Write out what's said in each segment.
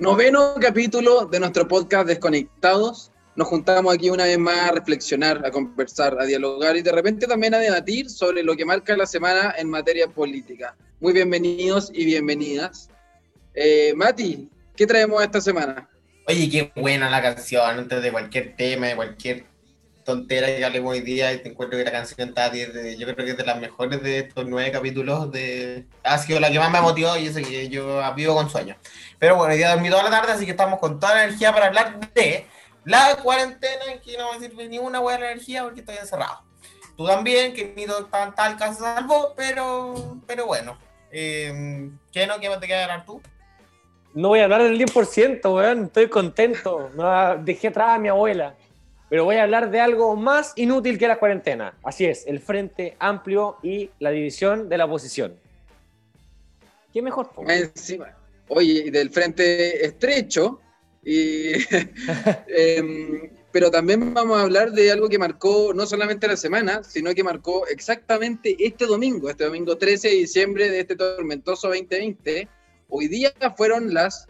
Noveno capítulo de nuestro podcast Desconectados. Nos juntamos aquí una vez más a reflexionar, a conversar, a dialogar y de repente también a debatir sobre lo que marca la semana en materia política. Muy bienvenidos y bienvenidas. Eh, Mati, ¿qué traemos esta semana? Oye, qué buena la canción, antes de cualquier tema, de cualquier tontera que hablemos hoy día, y te encuentro que la canción está, de, yo creo que es de las mejores de estos nueve capítulos, de, ha sido la que más me motivó y eso que yo vivo con sueño. Pero bueno, ya dormí toda la tarde, así que estamos con toda la energía para hablar de la cuarentena, en que no va a decir ni una buena energía porque estoy encerrado. Tú también, que ni tan tal caso salvo, pero, pero bueno. Eh, ¿Qué no? ¿Qué te queda hablar tú? No voy a hablar del 10%, weón, estoy contento. No, dejé atrás a mi abuela. Pero voy a hablar de algo más inútil que la cuarentena. Así es, el Frente Amplio y la división de la oposición. ¿Qué mejor? Encima. Oye, del Frente Estrecho. Em, pero también vamos a hablar de algo que marcó no solamente la semana, sino que marcó exactamente este domingo, este domingo 13 de diciembre de este tormentoso 2020. Hoy día fueron las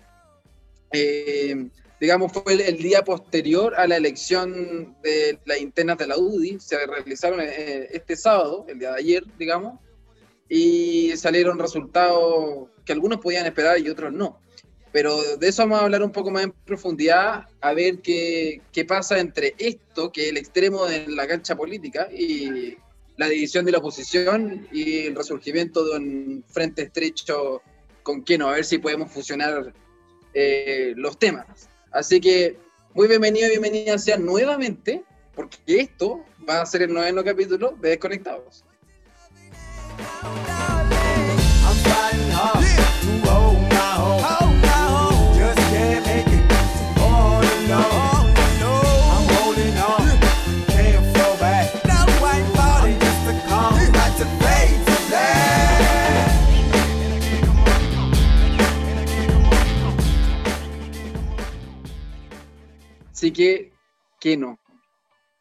eh, digamos, fue el, día posterior a la elección de las internas de la UDI, se realizaron eh, este sábado, el día de ayer, digamos, y salieron resultados que algunos podían esperar y otros no. Pero de eso vamos a hablar un poco más en profundidad, a ver qué, qué pasa entre esto, que es el extremo de la cancha política, y la división de la oposición y el resurgimiento de un frente estrecho con no a ver si podemos fusionar eh, los temas. Así que muy bienvenido y bienvenida sean nuevamente, porque esto va a ser el noveno capítulo de Desconectados. Así que, ¿qué no?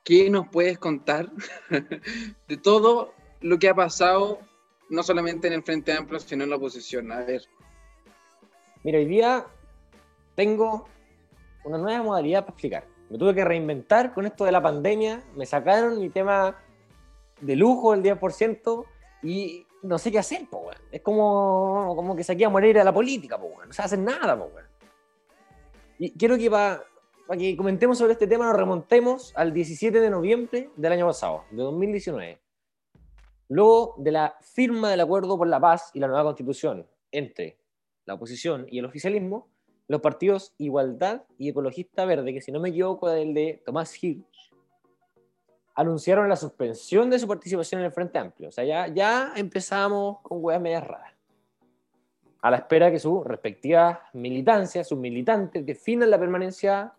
¿Qué nos puedes contar de todo lo que ha pasado, no solamente en el Frente Amplio, sino en la oposición? A ver. Mira, hoy día tengo una nueva modalidad para explicar. Me tuve que reinventar con esto de la pandemia, me sacaron mi tema de lujo el 10% y no sé qué hacer, po, Es como, como que saqué a morir a la política, po, no se hace nada, po, Y quiero que para para que comentemos sobre este tema, nos remontemos al 17 de noviembre del año pasado, de 2019. Luego de la firma del acuerdo por la paz y la nueva constitución entre la oposición y el oficialismo, los partidos Igualdad y Ecologista Verde, que si no me equivoco es el de Tomás Gil, anunciaron la suspensión de su participación en el Frente Amplio. O sea, ya, ya empezamos con huevas medias raras. A la espera que sus respectivas militancias, sus militantes, definan la permanencia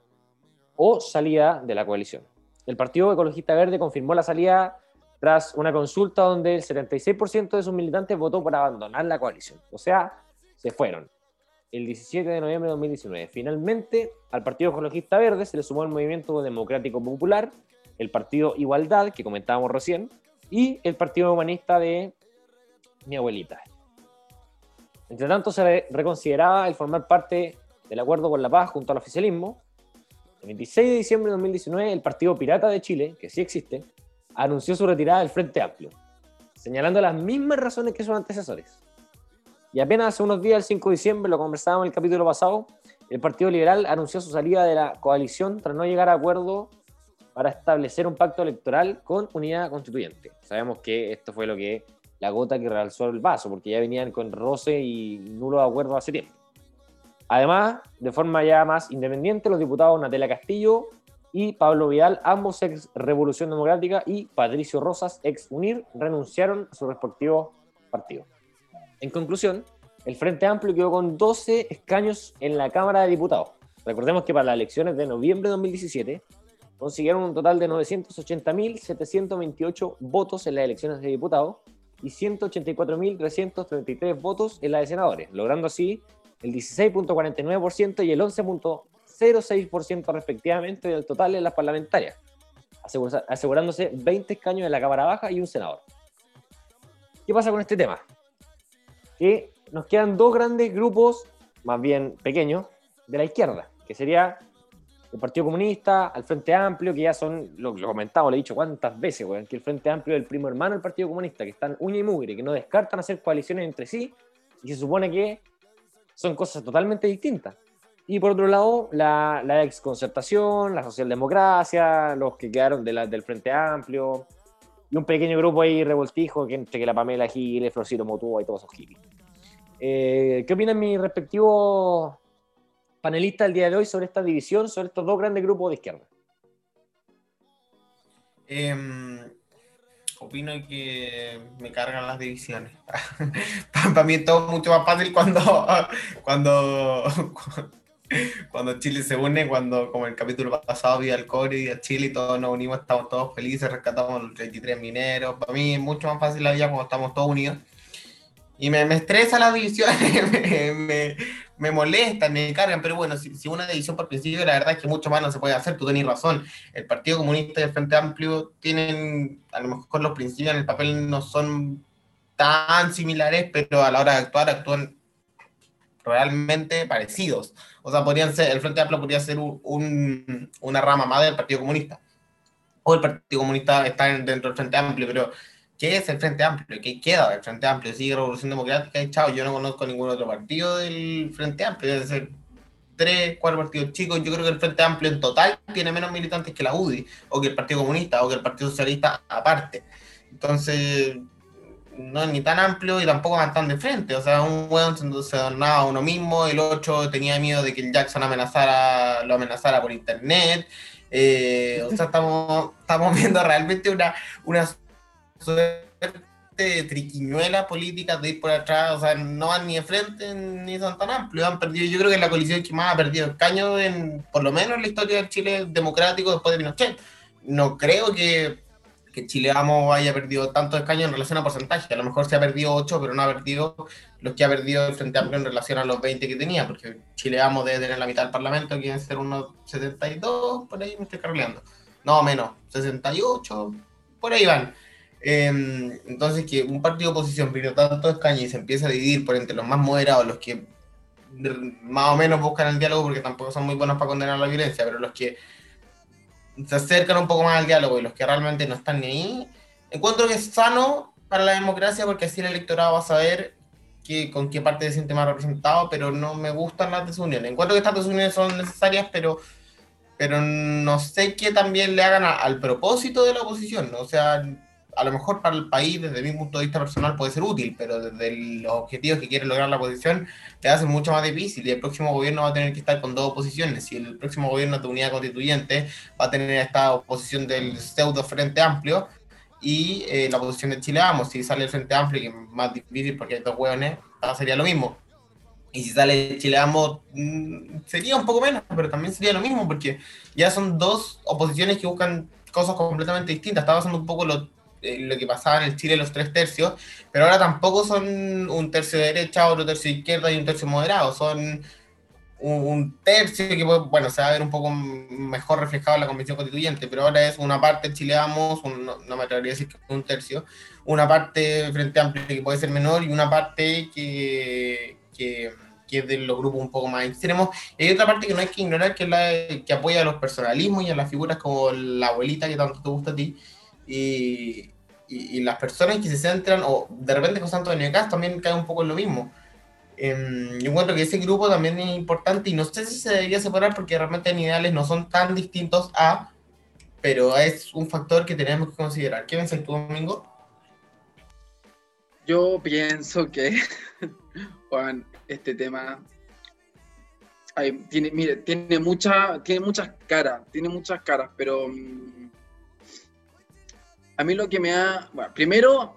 o salida de la coalición. El Partido Ecologista Verde confirmó la salida tras una consulta donde el 76% de sus militantes votó por abandonar la coalición. O sea, se fueron. El 17 de noviembre de 2019. Finalmente, al Partido Ecologista Verde se le sumó el Movimiento Democrático Popular, el Partido Igualdad, que comentábamos recién, y el Partido Humanista de mi abuelita. Entre tanto, se reconsideraba el formar parte del acuerdo por la paz junto al oficialismo, el 26 de diciembre de 2019, el Partido Pirata de Chile, que sí existe, anunció su retirada del Frente Amplio, señalando las mismas razones que sus antecesores. Y apenas hace unos días, el 5 de diciembre, lo conversábamos en el capítulo pasado, el Partido Liberal anunció su salida de la coalición tras no llegar a acuerdo para establecer un pacto electoral con unidad constituyente. Sabemos que esto fue lo que la gota que realzó el vaso, porque ya venían con roce y nulo acuerdo hace tiempo. Además, de forma ya más independiente, los diputados Natalia Castillo y Pablo Vidal, ambos ex Revolución Democrática, y Patricio Rosas, ex UNIR, renunciaron a sus respectivos partidos. En conclusión, el Frente Amplio quedó con 12 escaños en la Cámara de Diputados. Recordemos que para las elecciones de noviembre de 2017, consiguieron un total de 980.728 votos en las elecciones de diputados y 184.333 votos en las de senadores, logrando así el 16.49% y el 11.06% respectivamente del total en las parlamentarias, asegurándose 20 escaños en la Cámara Baja y un senador. ¿Qué pasa con este tema? Que nos quedan dos grandes grupos, más bien pequeños, de la izquierda, que sería el Partido Comunista, al Frente Amplio, que ya son, lo, lo comentamos, lo he dicho cuántas veces, que el Frente Amplio es el primo hermano del Partido Comunista, que están uña y mugre, que no descartan hacer coaliciones entre sí, y se supone que son cosas totalmente distintas. Y por otro lado, la, la exconcertación, la socialdemocracia, los que quedaron de la, del Frente Amplio, y un pequeño grupo ahí revoltijo que entre que la Pamela Giles, Florcito Motúa y todos esos hippies. Eh, ¿Qué opinan mis respectivos panelista el día de hoy sobre esta división, sobre estos dos grandes grupos de izquierda? Em, opino que me cargan las divisiones. Para mí es todo mucho más fácil cuando, cuando, cuando Chile se une, cuando como el capítulo pasado vi al Core y a Chile y todos nos unimos, estamos todos felices, rescatamos los 33 mineros. Para mí es mucho más fácil la vida cuando estamos todos unidos. Y me, me estresa la división, me, me, me molestan, me cargan, pero bueno, si, si, una división por principio, la verdad es que mucho más no se puede hacer, tú tenés razón. El Partido Comunista y el Frente Amplio tienen, a lo mejor los principios en el papel no son tan similares, pero a la hora de actuar actúan realmente parecidos. O sea, podrían ser, el Frente Amplio podría ser un, un, una rama más del Partido Comunista. O el Partido Comunista está dentro del Frente Amplio, pero ¿Qué es el Frente Amplio? ¿Qué queda del Frente Amplio? ¿Sigue Revolución Democrática? Y chao, yo no conozco ningún otro partido del Frente Amplio. Debe ser tres, cuatro partidos chicos. Yo creo que el Frente Amplio en total tiene menos militantes que la UDI, o que el Partido Comunista, o que el Partido Socialista aparte. Entonces, no es ni tan amplio y tampoco van tan de frente. O sea, un weón se donaba a uno mismo, el otro tenía miedo de que el Jackson amenazara, lo amenazara por internet. Eh, o sea, estamos, estamos viendo realmente una, una suerte triquiñuela política de ir por atrás, o sea, no van ni de frente ni son tan amplios, han perdido, yo creo que es la coalición que más ha perdido el caño en, por lo menos en la historia del Chile democrático después de Pinochet. No creo que, que Chile Vamos haya perdido tanto escaños en relación a porcentaje, a lo mejor se ha perdido 8, pero no ha perdido los que ha perdido el Frente Amplio en relación a los 20 que tenía, porque Chile Vamos debe tener la mitad del Parlamento, que ser unos 72, por ahí me estoy cargando. No, menos, 68, por ahí van. Em, entonces, que un partido de oposición pierde tanto escaños y se empieza a dividir por entre los más moderados, los que más o menos buscan el diálogo porque tampoco son muy buenos para condenar la violencia, pero los que se acercan un poco más al diálogo y los que realmente no están ni ahí, encuentro que es sano para la democracia porque así el electorado va a saber que, con qué parte se siente más representado, pero no me gustan las desuniones. Encuentro que estas desuniones son necesarias, pero, pero no sé qué también le hagan al propósito de la oposición. O sea, a lo mejor para el país, desde mi punto de vista personal, puede ser útil, pero desde los objetivos que quiere lograr la oposición, le hace mucho más difícil y el próximo gobierno va a tener que estar con dos oposiciones. Y el próximo gobierno de unidad constituyente va a tener esta oposición del pseudo Frente Amplio y eh, la oposición de Chile Vamos. Si sale el Frente Amplio, que es más difícil porque hay dos hueones, sería lo mismo. Y si sale Chile Vamos, mm, sería un poco menos, pero también sería lo mismo porque ya son dos oposiciones que buscan cosas completamente distintas. Estaba haciendo un poco lo lo que pasaba en el Chile los tres tercios, pero ahora tampoco son un tercio de derecha, otro tercio de izquierda y un tercio moderado, son un, tercio que bueno, se va a ver un poco mejor reflejado en la convención constituyente, pero ahora es una parte Chile Vamos, no, me atrevería a decir que un tercio, una parte Frente Amplio que puede ser menor y una parte que, que, que, es de los grupos un poco más extremos. Y hay otra parte que no hay que ignorar, que es la que apoya a los personalismos y a las figuras como la abuelita que tanto te gusta a ti, y, y, las personas que se centran, o de repente con Santo de también cae un poco en lo mismo. Eh, yo encuentro que ese grupo también es importante y no sé si se debería separar porque realmente en ideales no son tan distintos a, pero es un factor que tenemos que considerar. ¿Qué piensas tú, Domingo? Yo pienso que, Juan, este tema tiene, mire, tiene, mucha, tiene muchas caras, tiene muchas caras, pero mm, a mí lo que me ha... Bueno, primero,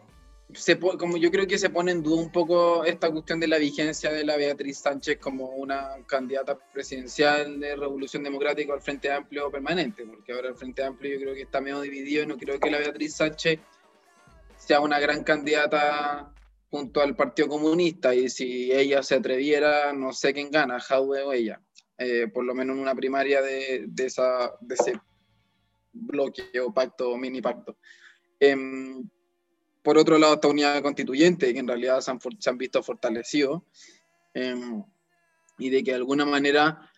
se, como yo creo que se pone en duda un poco esta cuestión de la vigencia de la Beatriz Sánchez como una candidata presidencial de Revolución Democrática al Frente Amplio permanente, porque ahora el Frente Amplio yo creo que está medio dividido y no creo que la Beatriz Sánchez sea una gran candidata junto al Partido Comunista y si ella se atreviera, no sé quién gana, Jaude o ella, eh, por lo menos en una primaria de ese bloque o pacto o mini pacto. Em, por otro lado, esta unidad constituyente, que en realidad se han, visto fortalecidos, em, y de que de alguna manera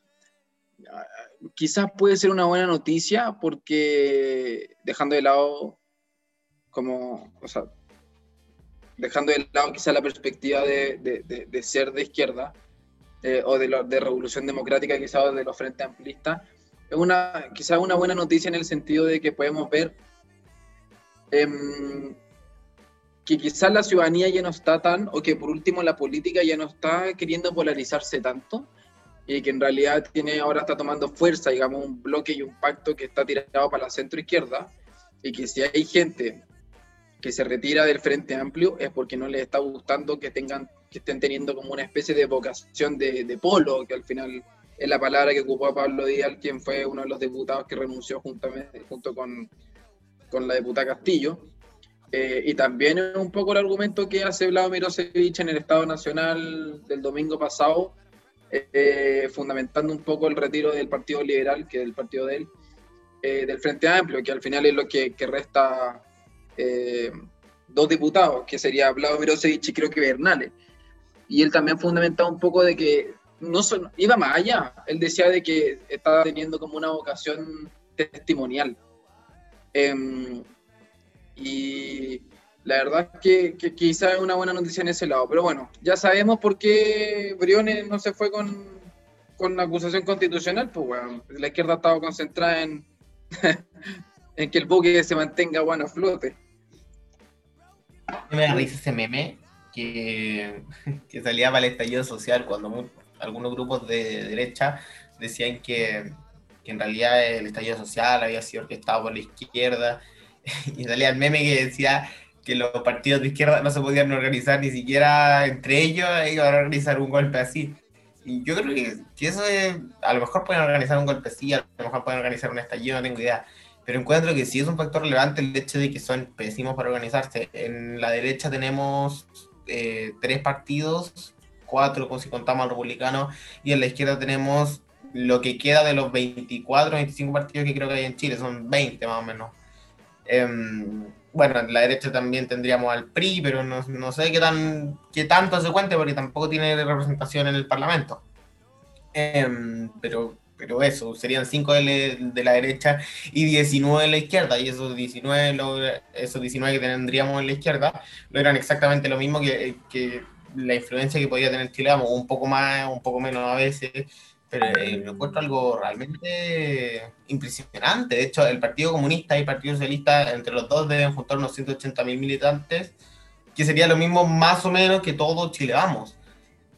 quizás puede ser una buena noticia porque dejando de lado como, o sea, dejando de lado quizás la perspectiva de, de, ser de izquierda eh, o de, de revolución democrática quizás de los frentes amplistas, es una, quizás una buena noticia en el sentido de que podemos ver eh, que quizás la ciudadanía ya no está tan, o que por último la política ya no está queriendo polarizarse tanto, y que en realidad tiene, ahora está tomando fuerza, digamos, un bloque y un pacto que está tirado para la centro izquierda, y que si hay gente que se retira del Frente Amplio es porque no les está gustando que tengan que estén teniendo como una especie de vocación de, de polo, que al final es la palabra que ocupó Pablo Díaz, quien fue uno de los diputados que renunció juntamente, junto con, con la diputada Castillo. Eh, y también es un poco el argumento que hace Vladimir Mirosevic en el Estado Nacional del domingo pasado, eh, fundamentando un poco el retiro del Partido Liberal, que es el partido de él, eh, del Frente Amplio, que al final es lo que, que resta dos diputados, que sería Vladimir Mirosevic y creo que Bernales. Y él también fundamentaba un poco de que no son, iba más allá. Él decía de que estaba teniendo como una vocación testimonial. Em, y la verdad es que, quizá es una buena noticia en ese lado. Pero bueno, ya sabemos por qué Briones no se fue con, con la acusación constitucional. Pues bueno, la izquierda ha estado concentrada en, en que el buque se mantenga bueno a flote. Me da risa ese meme que, que salía para el estallido social cuando algunos grupos de derecha decían que, que en realidad el estallido social había sido orquestado por la izquierda y salía el meme que decía que los partidos de izquierda no se podían organizar ni siquiera entre ellos, iban a organizar un golpe así. Y yo creo que, que eso es, a lo mejor pueden organizar un golpe así, a lo mejor pueden organizar un estallido, no tengo idea. Pero encuentro que sí es un factor relevante el hecho de que son pésimos para organizarse. En la derecha tenemos eh, tres partidos, cuatro si contamos al republicano, y en la izquierda tenemos lo que queda de los 24, 25 partidos que creo que hay en Chile, son 20 más o menos. Em, bueno, en la derecha también tendríamos al PRI, pero no, no, sé qué, tan, qué tanto se cuente porque tampoco tiene representación en el Parlamento. Em, pero, pero eso, serían 5 de, de, la derecha y 19 de la izquierda. Y esos 19, esos 19 que tendríamos en la izquierda eran exactamente lo mismo que, que la influencia que podía tener Chile, un poco más, un poco menos a veces pero eh, lo encuentro algo realmente impresionante. De hecho, el Partido Comunista y el Partido Socialista, entre los dos, deben juntar unos 180 mil militantes, que sería lo mismo más o menos que todo Chile Vamos.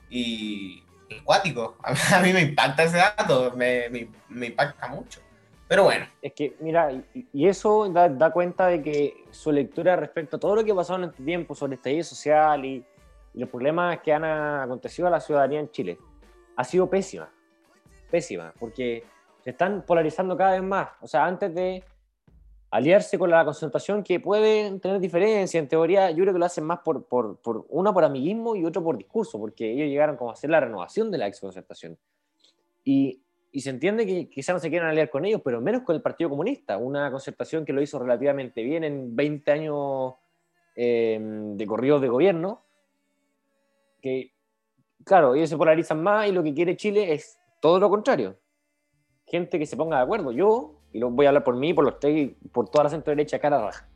Y es cuático. A mí me impacta ese dato, me, me, me, impacta mucho. Pero bueno. Es que, mira, y, eso da, da, cuenta de que su lectura respecto a todo lo que ha pasado en este tiempo sobre el estallido social y, y los problemas que han acontecido a la ciudadanía en Chile ha sido pésima pésima, porque se están polarizando cada vez más. O sea, antes de aliarse con la concertación, que pueden tener diferencias, en teoría, yo creo que lo hacen más por, por, por una por amiguismo y otro por discurso, porque ellos llegaron como a hacer la renovación de la ex concertación. Y, y se entiende que quizás no se quieran aliar con ellos, pero menos con el Partido Comunista, una concertación que lo hizo relativamente bien en 20 años eh, de corridos de gobierno, que, claro, ellos se polarizan más y lo que quiere Chile es todo lo contrario. Gente que se ponga de acuerdo. Yo, y lo voy a hablar por mí, por los tres, por toda la centro derecha, cara raja.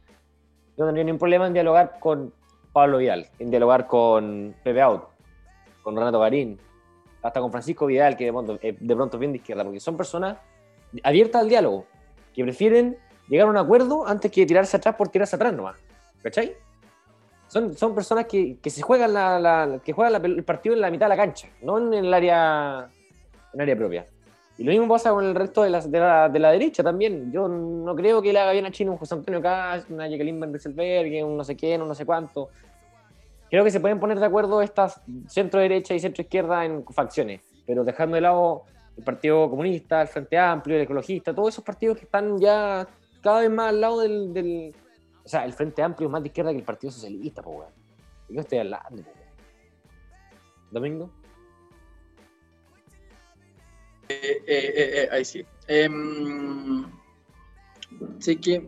Yo no tendría ningún problema en dialogar con Pablo Vidal, en dialogar con Pepe Out, con Renato Garín, hasta con Francisco Vidal, que de pronto, eh, de pronto es bien de izquierda, porque son personas abiertas al diálogo, que prefieren llegar a un acuerdo antes que tirarse atrás por tirarse atrás nomás. ¿Cachai? Son, son personas que, que se juegan, la, que juegan el partido en la mitad de la cancha, no en el área en área propia. Y lo mismo pasa con el resto de la, de la, de la derecha también. Yo no creo que le haga bien a China un José Antonio Caz, una Jacqueline Van Rieselberg, un no sé quién, un no sé cuánto. Creo que se pueden poner de acuerdo estas centro derecha y centro izquierda en facciones, pero dejando de lado el Partido Comunista, el Frente Amplio, el Ecologista, todos esos partidos que están ya cada vez más al lado del. o sea, el Frente Amplio es más de izquierda que el Partido Socialista, pues, weón. ¿De qué estoy hablando, po, weón? ¿Domingo? Eh, eh, ahí sí. Em, sí que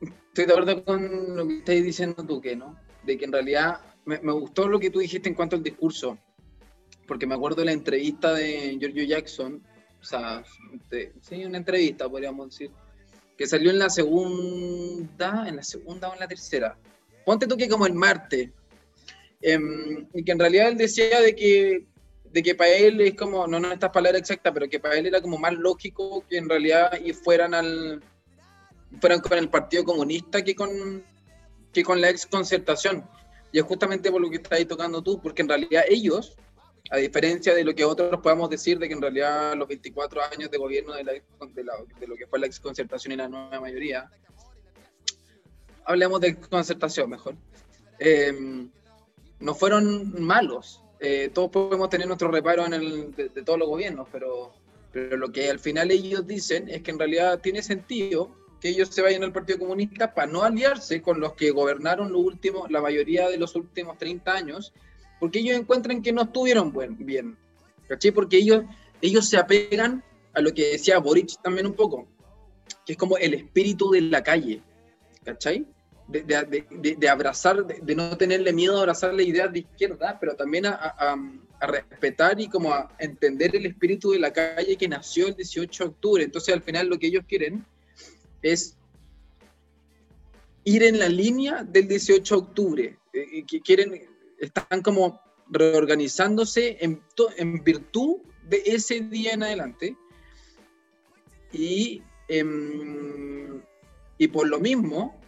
estoy de acuerdo con lo que estás diciendo tú, que no, de que en realidad me, me, gustó lo que tú dijiste en cuanto al discurso, porque me acuerdo de la entrevista de Giorgio Jackson, o sea, sí, una entrevista, podríamos decir, que salió en la segunda, en la segunda o en la tercera. Ponte tú que como el martes, eh, y que en realidad él decía de que de que para él es como, no, no estas palabras exactas, pero que para él era como más lógico que en realidad y fueran al fueran con el Partido Comunista que con que con la ex concertación. Y es justamente por lo que estás ahí tocando tú, porque en realidad ellos, a diferencia de lo que otros podamos decir, de que en realidad los 24 años de gobierno de, la, de, la, de lo que fue la ex concertación y la nueva mayoría, hablemos de concertación mejor, eh, no fueron malos, eh, todos podemos tener nuestro reparo en el, de, de, todos los gobiernos, pero, pero lo que al final ellos dicen es que en realidad tiene sentido que ellos se vayan al Partido Comunista para no aliarse con los que gobernaron lo último, la mayoría de los últimos 30 años, porque ellos encuentran que no estuvieron buen, bien, ¿cachai? Porque ellos, ellos se apegan a lo que decía Boric también un poco, que es como el espíritu de la calle, ¿cachai? De, abrazar, de, no tenerle miedo a abrazar la idea de izquierda, pero también a, respetar y como a entender el espíritu de la calle que nació el 18 de octubre. Entonces al final lo que ellos quieren es ir en la línea del 18 de octubre, eh, que quieren, están como reorganizándose en, virtud de ese día en adelante. Y, eh, y por lo mismo,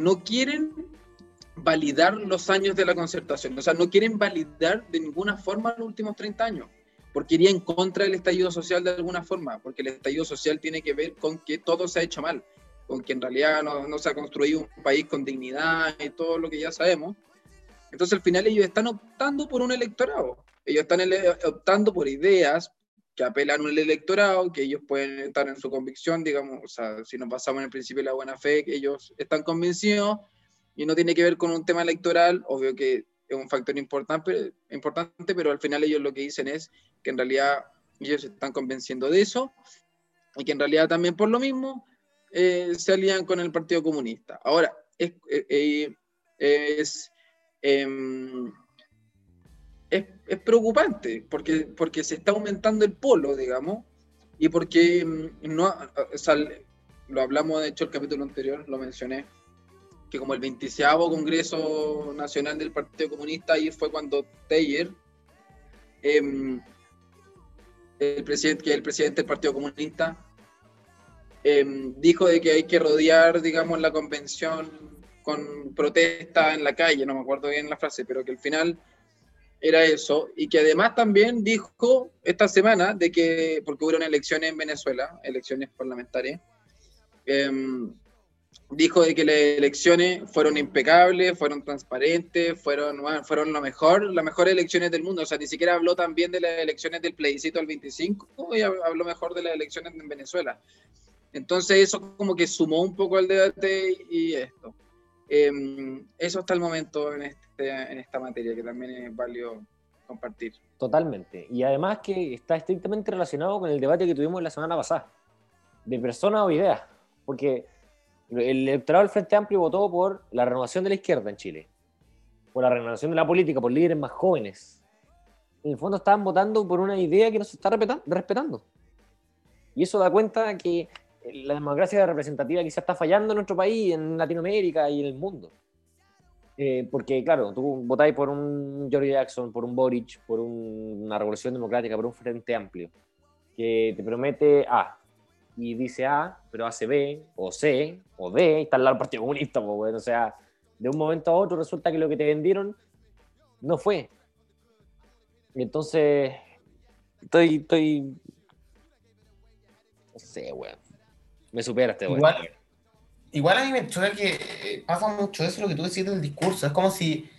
no quieren validar los años de la concertación, o sea, no quieren validar de ninguna forma los últimos 30 años, porque iría en contra del estallido social de alguna forma, porque el estallido social tiene que ver con que todo se ha hecho mal, con que en realidad no, no se ha construido un país con dignidad y todo lo que ya sabemos. Entonces al final ellos están optando por un electorado, ellos están optando por ideas, que apelan al electorado, que ellos pueden estar en su convicción, digamos, o sea, si nos basamos en el principio de la buena fe, que ellos están convencidos y no tiene que ver con un tema electoral, obvio que es un factor importante, importante, pero al final ellos lo que dicen es que en realidad ellos están convenciendo de eso y que en realidad también por lo mismo eh, se alían con el Partido Comunista. Ahora, es, eh, eh, es em, es, es, preocupante porque, porque se está aumentando el polo, digamos, y porque mm, no, o sea, lo hablamos, de hecho, el capítulo anterior, lo mencioné, que como el 26 Congreso Nacional del Partido Comunista, ahí fue cuando Teyer, eh, el presidente, que es el presidente del Partido Comunista, eh, dijo de que hay que rodear, digamos, la convención con protesta en la calle, no me acuerdo bien la frase, pero que al final era eso, y que además también dijo esta semana de que, porque hubo elecciones en Venezuela, elecciones parlamentarias, eh, dijo de que las elecciones fueron impecables, fueron transparentes, fueron, bueno, fueron lo mejor, las mejores elecciones del mundo, o sea, ni siquiera habló también de las elecciones del plebiscito al 25, y habló mejor de las elecciones en Venezuela. Entonces eso como que sumó un poco al debate y esto. Eh, eso hasta el momento en, este, en esta materia, que también es válido compartir. Totalmente. Y además que está estrictamente relacionado con el debate que tuvimos la semana pasada, de personas o ideas, porque el electorado del Frente Amplio votó por la renovación de la izquierda en Chile, por la renovación de la política, por líderes más jóvenes. En el fondo estaban votando por una idea que no se está respetando. Y eso da cuenta que la democracia representativa quizás está fallando en nuestro país, en Latinoamérica y en el mundo. Eh, porque, claro, tú votáis por un George Jackson, por un Boric, por un, una revolución democrática, por un frente amplio, que te promete A y dice A, pero hace B, o C, o D, y está al lado del Partido Comunista, pues, bueno, o sea, de un momento a otro resulta que lo que te vendieron no fue. Y entonces, estoy, estoy No sé, weón. Me supera este weón. Igual, igual a mí me choca que eh, pasa mucho eso lo que tú decís del discurso. Es como si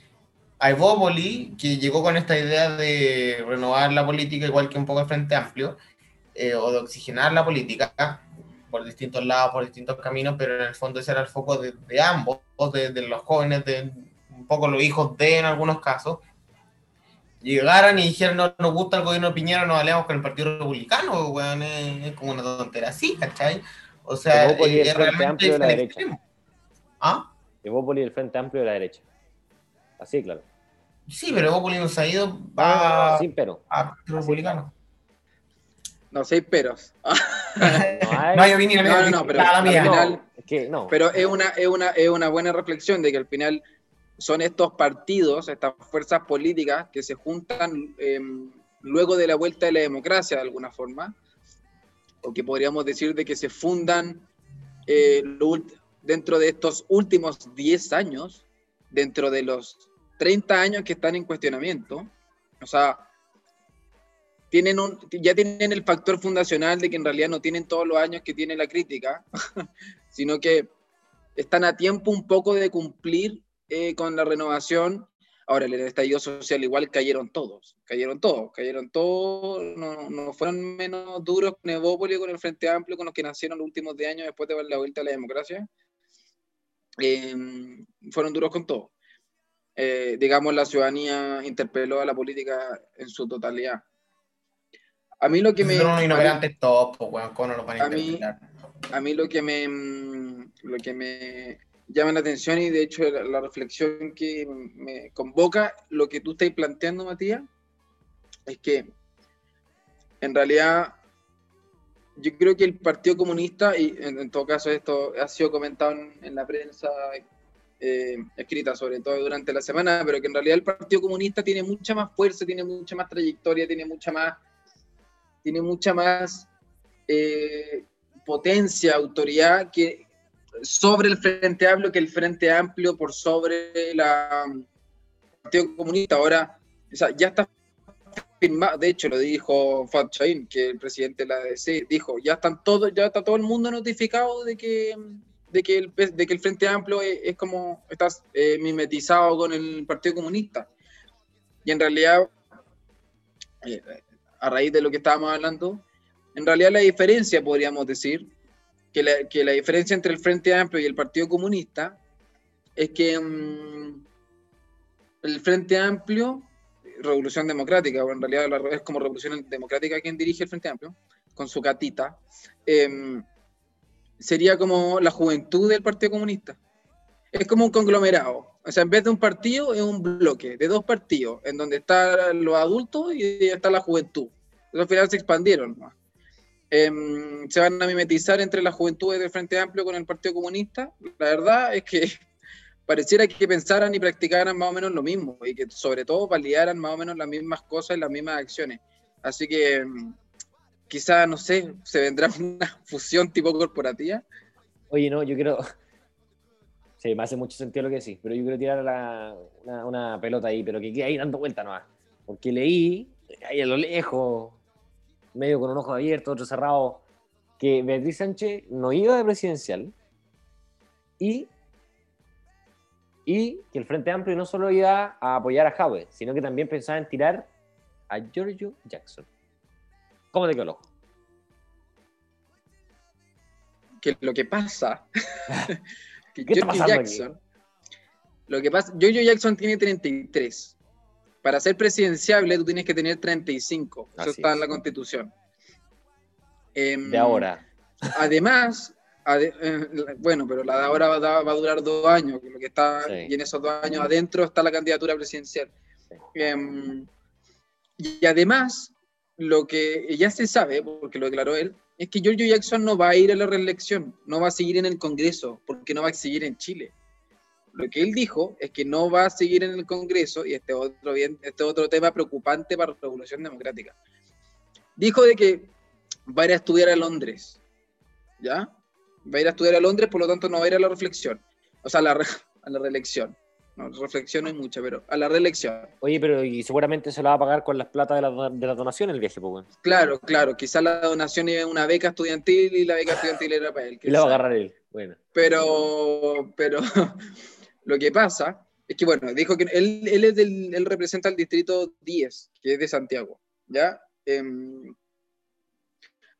a Evópoli, que llegó con esta idea de renovar la política, igual que un poco el Frente Amplio, eh, o de oxigenar la política por distintos lados, por distintos caminos, pero en el fondo ese era el foco de, ambos, de, los jóvenes, de un poco los hijos de en algunos casos, llegaran y dijeran, no nos gusta el gobierno de Piñera, nos aliamos con el Partido Republicano, weón, es como una tontera así, ¿cachai? O sea, Evópoli eh, es es Frente realmente Amplio de la el derecha. extremo. ¿Ah? Evópoli el Frente Amplio de la derecha. Así, claro. Sí, pero Evópoli no se ha ido a, sin pero. a Republicano. No, seis peros. No hay opinión, No, no, no, pero al final- es que no. Pero es una, es, una, es una buena reflexión de que al final son estos partidos, estas fuerzas políticas que se juntan eh, luego de la vuelta de la democracia de alguna forma, o que podríamos decir de que se fundan eh, dentro de estos últimos 10 años, dentro de los 30 años que están en cuestionamiento. O sea, tienen ya tienen el factor fundacional de que en realidad no tienen todos los años que tiene la crítica, sino que están a tiempo un poco de cumplir eh, con la renovación. Ahora, en el estallido social igual cayeron todos, cayeron todos, cayeron todos, no, no fueron menos duros con Evópolis, con el Frente Amplio, con los que nacieron los últimos 10 años después de la vuelta a la democracia. Eh, fueron duros con todo. Eh, digamos, la ciudadanía interpeló a la política en su totalidad. A mí lo que me... Son ignorantes todos, pues, weón, ¿cómo no lo van a A mí- a mí lo que me mm, lo que me llama la atención y de hecho la, reflexión que me convoca lo que tú estás planteando Matías es que en realidad yo creo que el Partido Comunista y en, todo caso esto ha sido comentado en, en la prensa eh, escrita sobre todo durante la semana pero que en realidad el Partido Comunista tiene mucha más fuerza tiene mucha más trayectoria tiene mucha más tiene mucha más eh, potencia, autoridad que sobre el Frente Amplio que el Frente Amplio por sobre la el Partido Comunista. Ahora, o sea, ya está firmado, de hecho lo dijo Fat Chain, que el presidente de la ADC dijo, ya están todos, ya está todo el mundo notificado de que de que el, de que el Frente Amplio es, es como está eh, mimetizado con el Partido Comunista. Y en realidad, eh, a raíz de lo que estábamos hablando, en realidad la diferencia, podríamos decir, que la, diferencia entre el Frente Amplio y el Partido Comunista es que mm, el Frente Amplio, Revolución Democrática, o en realidad es como Revolución Democrática quien dirige el Frente Amplio, con su catita, em, sería como la juventud del Partido Comunista. Es como un conglomerado. O sea, en vez de un partido, es un bloque de dos partidos, en donde están los adultos y está la juventud. Al final se expandieron. ¿no? Em, se van a mimetizar entre las juventudes del Frente Amplio con el Partido Comunista. La verdad es que pareciera que pensaran y practicaran más o menos lo mismo y que sobre todo validaran más o menos las mismas cosas y las mismas acciones. Así que em, quizá, no sé, se vendrá una fusión tipo corporativa. Oye, no, yo quiero. Sí, me hace mucho sentido lo que decís, pero yo quiero tirar la- una, pelota ahí, pero que quede ahí dando vuelta nomás. Porque leí, ahí a lo lejos, medio con un ojo abierto, otro cerrado, que Beatriz Sánchez no iba de presidencial y, y que el Frente Amplio no solo iba a apoyar a Jadwe, sino que también pensaba en tirar a Giorgio Jackson. ¿Cómo te quedó el ojo? que lo que pasa que ¿Qué está Giorgio Jackson lo que pasa Giorgio Jackson tiene 33 para ser presidenciable tú tienes que tener 35 eso Así está en la constitución Em, De ahora. además ade- eh, bueno pero la de ahora va, va a durar dos años lo que está Sí. y en esos dos años adentro está la candidatura presidencial Sí. Em, y además lo que ya se sabe, porque lo declaró él, es que Giorgio Jackson no va a ir a la reelección, no va a seguir en el Congreso, porque no va a seguir en Chile. Lo que él dijo es que no va a seguir en el Congreso, y este otro, bien, este otro tema preocupante para la Revolución Democrática. Dijo de que va a ir a estudiar a Londres, ¿ya? Va a ir a estudiar a Londres, por lo tanto no va a ir a la reflexión, o sea, a la, re- a la reelección. no, reflexión no hay mucha, pero a la reelección. Oye, pero y seguramente se lo va a pagar con las plata de la, de la donación el viaje, pues. Claro, claro, quizás la donación iba una beca estudiantil y la beca estudiantil era para él. Y la va a agarrar él. Bueno. Pero, pero lo que pasa es que, bueno, dijo que él, él, es del, él representa el distrito 10, que es de Santiago, ¿ya? Em,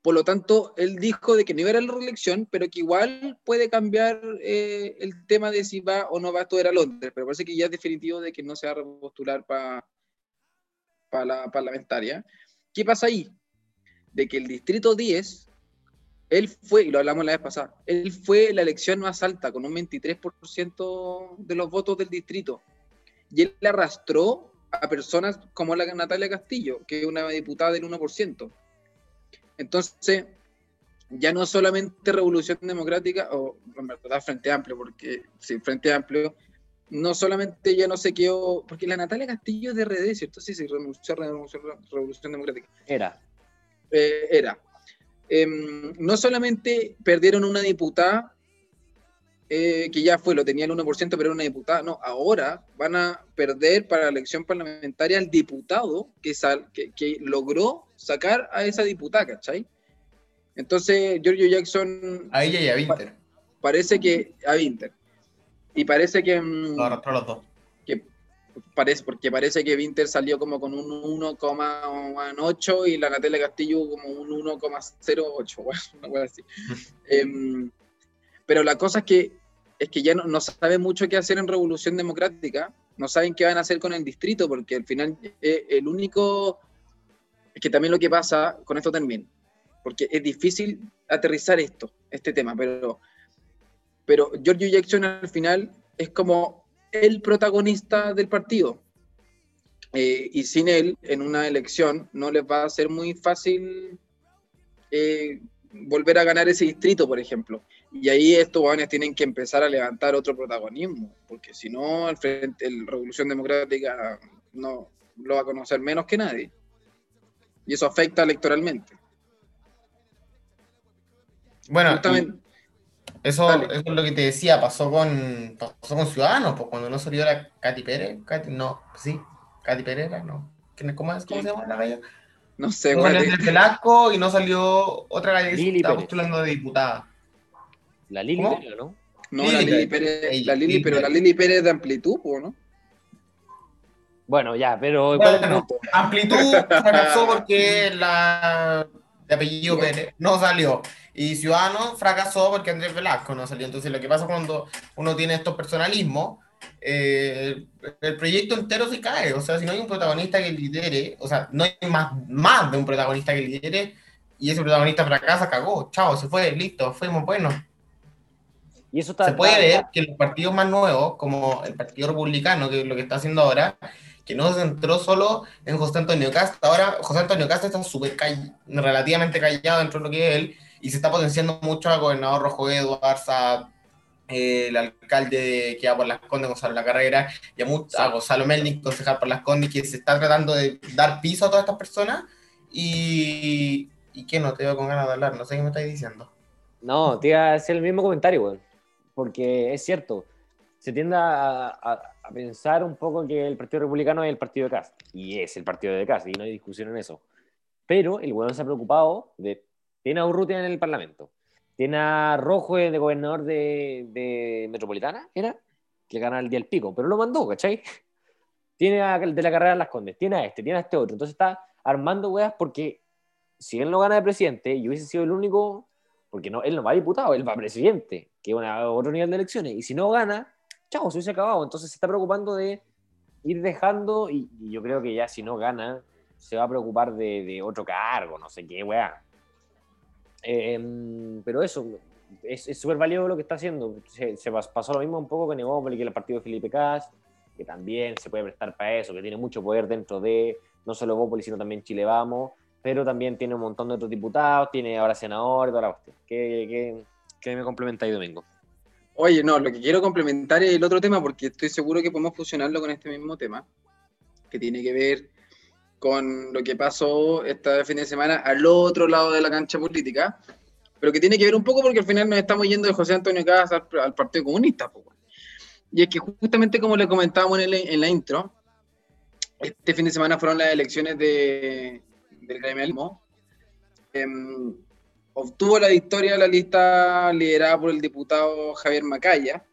por lo tanto, él dijo de que no iba a la reelección, pero que igual puede cambiar eh, el tema de si va o no va a estudiar a Londres, pero parece que ya es definitivo de que no se va a repostular para la parlamentaria. ¿Qué pasa ahí? De que el distrito 10, él fue, y lo hablamos la vez pasada, él fue la elección más alta, con un 23% de los votos del distrito. Y él arrastró a personas como la Natalia Castillo, que es una diputada del 1%. Entonces, ya no solamente Revolución Democrática, o en verdad Frente Amplio, porque sí, Frente Amplio, no solamente ya no se quedó, porque la Natalia Castillo es de RD, ¿cierto? Sí, sí, renunció a Revolución, Democrática. Era. Eh, era. Em, no solamente perdieron una diputada, eh, que ya fue, lo tenía el 1%, pero era una diputada, no, ahora van a perder para la elección parlamentaria al diputado que, sal, que, que logró sacar a esa diputada, ¿cachai? Entonces, Giorgio Jackson A ella y a Winter. parece que, a Winter, y parece que, mm, Lo arrastró a los dos. Parece, porque parece que Winter salió como con un 1,8 y la Natalia Castillo como un 1,08, bueno, una cosa así. Em, pero la cosa es que, es que ya no, no saben mucho qué hacer en Revolución Democrática, no saben qué van a hacer con el distrito, porque al final eh, el único, es que también lo que pasa, con esto termino, porque es difícil aterrizar esto, este tema, pero, pero Giorgio Jackson al final es como el protagonista del partido. Eh, y sin él, en una elección, no les va a ser muy fácil eh, volver a ganar ese distrito, por ejemplo. Y ahí estos jóvenes tienen que empezar a levantar otro protagonismo, porque si no, el, frente, el Revolución Democrática no lo va a conocer menos que nadie. Y eso afecta electoralmente. Bueno, Justamente- eso, Dale. eso es lo que te decía, pasó con, pasó con Ciudadanos, pues cuando no salió la Katy Pérez, Katy- no, sí, Katy Pérez no. ¿Quién es- ¿Cómo, es, ¿Cómo se llama la galla? no sé, No bueno, salió Andrés Velasco y no salió otra galla que estaba postulando de diputada. La Lili, ¿Cómo? Pérez, ¿no? no, Lili la Lili Pérez. La Lili, Lili pero la Pérez. Lili Pérez de amplitud, ¿o ¿no? Bueno, ya, pero ¿cuál es el Bueno, punto? Amplitud fracasó porque la de apellido No. Pérez no salió. Y Ciudadanos fracasó porque Andrés Velasco no salió. Entonces lo que pasa cuando uno tiene estos personalismos, eh, el proyecto entero se cae. O sea, si no hay un protagonista que lidere, o sea, no hay más, más de un protagonista que lidere, y ese protagonista fracasa, cagó, chao, se fue, listo, fuimos buenos. Y eso está. Se puede ver que los partidos más nuevos, como el Partido Republicano, que es lo que está haciendo ahora, que no se centró solo en José Antonio Cast. Ahora José Antonio Cast está súper call- relativamente callado dentro de lo que es él y se está potenciando mucho al gobernador Rojo Eduarza, eh, el alcalde que va por las Condes, Gonzalo La Carrera, y a, mu- a Gonzalo Melnik, concejal por las Condes, que se está tratando de dar piso a todas estas personas. Y, y que no te veo con ganas de hablar, no sé qué me estáis diciendo. No, te iba a hacer el mismo comentario, weón. Porque es cierto, se tiende a, a- a pensar un poco que el Partido Republicano es el partido de Cast. Y es el partido de Cast, y no hay discusión en eso. Pero el weón se ha preocupado de. Tiene a Urrutia en el Parlamento. Tiene a Rojo de gobernador de, de Metropolitana, ¿era? Que gana el día del pico, pero lo mandó, ¿cachai? Tiene a, de la carrera de las Condes, tiene a este, tiene a este otro. Entonces está armando weas porque si él no gana de presidente y hubiese sido el único porque no, él no va a diputado, él va a presidente, que es otro nivel de elecciones. Y si no gana, chao, se hubiese acabado. Entonces se está preocupando de ir dejando, y, y yo creo que ya si no gana, se va a preocupar de, de otro cargo, no sé qué, weá. Eh, pero eso, es súper valioso lo que está haciendo. Se, se pas- pasó lo mismo un poco con Evópolis, que el partido de Felipe Cas, que también se puede prestar para eso, que tiene mucho poder dentro de no solo Evópolis, sino también Chile Vamos pero también tiene un montón de otros diputados, tiene ahora senador, toda la cuestión. ¿Qué, qué, qué me complementa ahí, Domingo? Oye, no, lo que quiero complementar es el otro tema, porque estoy seguro que podemos fusionarlo con este mismo tema, que tiene que ver con lo que pasó este fin de semana al otro lado de la cancha política, pero que tiene que ver un poco porque al final nos estamos yendo de José Antonio Casas al, al Partido Comunista. Y es que justamente como le comentábamos en, en la intro, este fin de semana fueron las elecciones de, del gremialismo. Em, obtuvo la victoria de la lista liderada por el diputado Javier Macaya,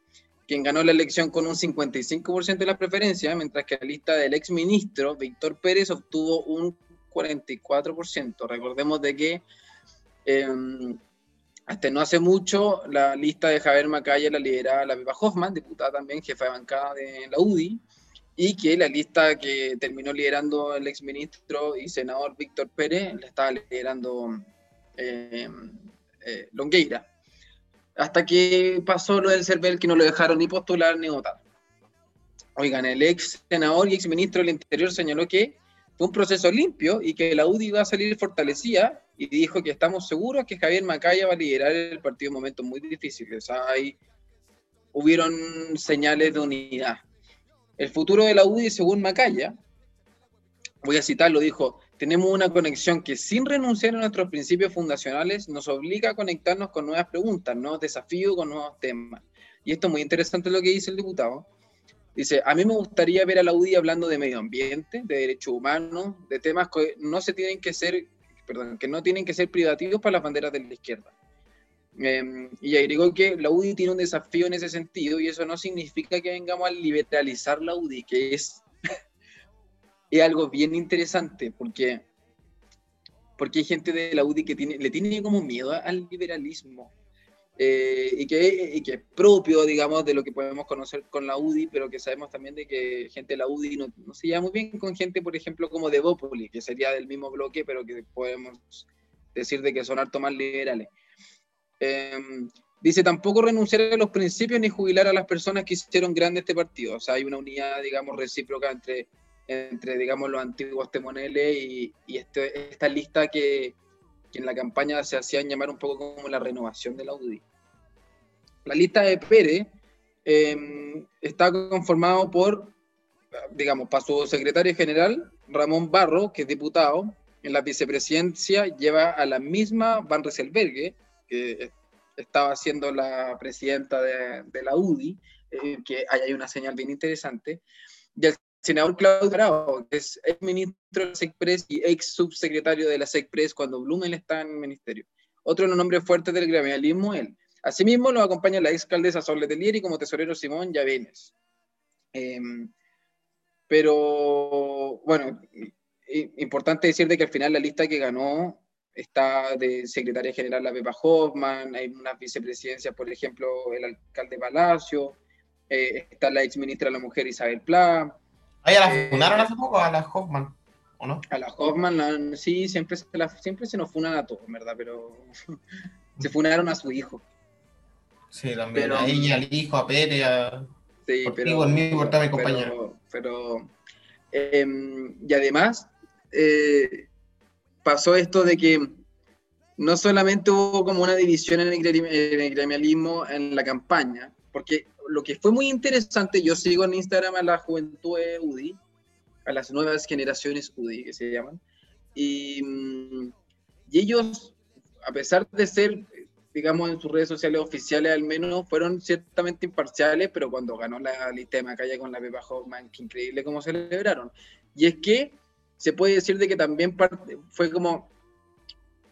quien ganó la elección con un 55% de las preferencias, mientras que la lista del ex ministro Víctor Pérez obtuvo un 44%. Recordemos de que em, hasta no hace mucho la lista de Javier Macaya la lideraba la Pepa Hoffman, diputada también, jefa de bancada de la UDI, y que la lista que terminó liderando el exministro y senador Víctor Pérez la estaba liderando eh, eh, Longueira. Hasta que pasó lo del CERVEL que no lo dejaron ni postular ni votar. Oigan, el ex senador y ex ministro del Interior señaló que fue un proceso limpio y que la UDI iba a salir fortalecida y dijo que estamos seguros que Javier Macaya va a liderar el partido en momentos muy difíciles. ahí hubieron señales de unidad. El futuro de la UDI, según Macaya, voy a citarlo, dijo, tenemos una conexión que sin renunciar a nuestros principios fundacionales nos obliga a conectarnos con nuevas preguntas, nuevos desafíos, con nuevos temas. Y esto es muy interesante lo que dice el diputado. Dice, a mí me gustaría ver a la UDI hablando de medio ambiente, de derechos humanos, de temas que no se tienen que ser, perdón, que no tienen que ser privativos para las banderas de la izquierda. Em, y agregó que la UDI tiene un desafío en ese sentido y eso no significa que vengamos a liberalizar la UDI, que es, es algo bien interesante porque, porque hay gente de la UDI que tiene, le tiene como miedo al liberalismo eh, y, que, y, que, es propio, digamos, de lo que podemos conocer con la UDI, pero que sabemos también de que gente de la UDI no, no se lleva muy bien con gente, por ejemplo, como de Bópoli, que sería del mismo bloque, pero que podemos decir de que son harto más liberales. Em, dice, tampoco renunciar a los principios ni jubilar a las personas que hicieron grande este partido. O sea, hay una unidad, digamos, recíproca entre, entre digamos, los antiguos temoneles y, y este, esta lista que, que, en la campaña se hacían llamar un poco como la renovación de la UDI. La lista de Pérez eh, está conformado por, digamos, para su secretario general, Ramón Barro, que es diputado, en la vicepresidencia lleva a la misma Van Rieselberghe, que estaba siendo la presidenta de, la UDI, eh, que ahí hay una señal bien interesante, y el senador Claudio Bravo, que es ex ministro de la SECPRES y ex subsecretario de la SECPRES cuando Blumel está en el ministerio. Otro de los nombres fuertes del gremialismo, él. Asimismo, lo acompaña la ex alcaldesa Sol y como tesorero Simón Llavenes. Em, pero, bueno, importante decir de que al final la lista que ganó está de secretaria general la Pepa Hoffman, hay unas vicepresidencias, por ejemplo, el alcalde Palacio, eh, está la ex ministra de la Mujer Isabel Pla. ¿Ahí la eh, funaron hace poco a la Hoffman? ¿O no? A la Hoffman, sí, siempre se, siempre se nos funan a todos, ¿verdad? Pero se funaron a su hijo. Sí, también a ella, al hijo, a Pérez, a... Sí, pero, mi compañero. Pero, em, y además, eh, pasó esto de que no solamente hubo como una división en el, gremialismo en la campaña, porque lo que fue muy interesante, yo sigo en Instagram a la juventud UDI, a las nuevas generaciones UDI que se llaman, y, mm, y ellos, a pesar de ser, digamos, en sus redes sociales oficiales al menos, fueron ciertamente imparciales, pero cuando ganó la lista de Macaya con la Pepa Hoffman, qué increíble cómo celebraron. Y es que se puede decir de que también fue como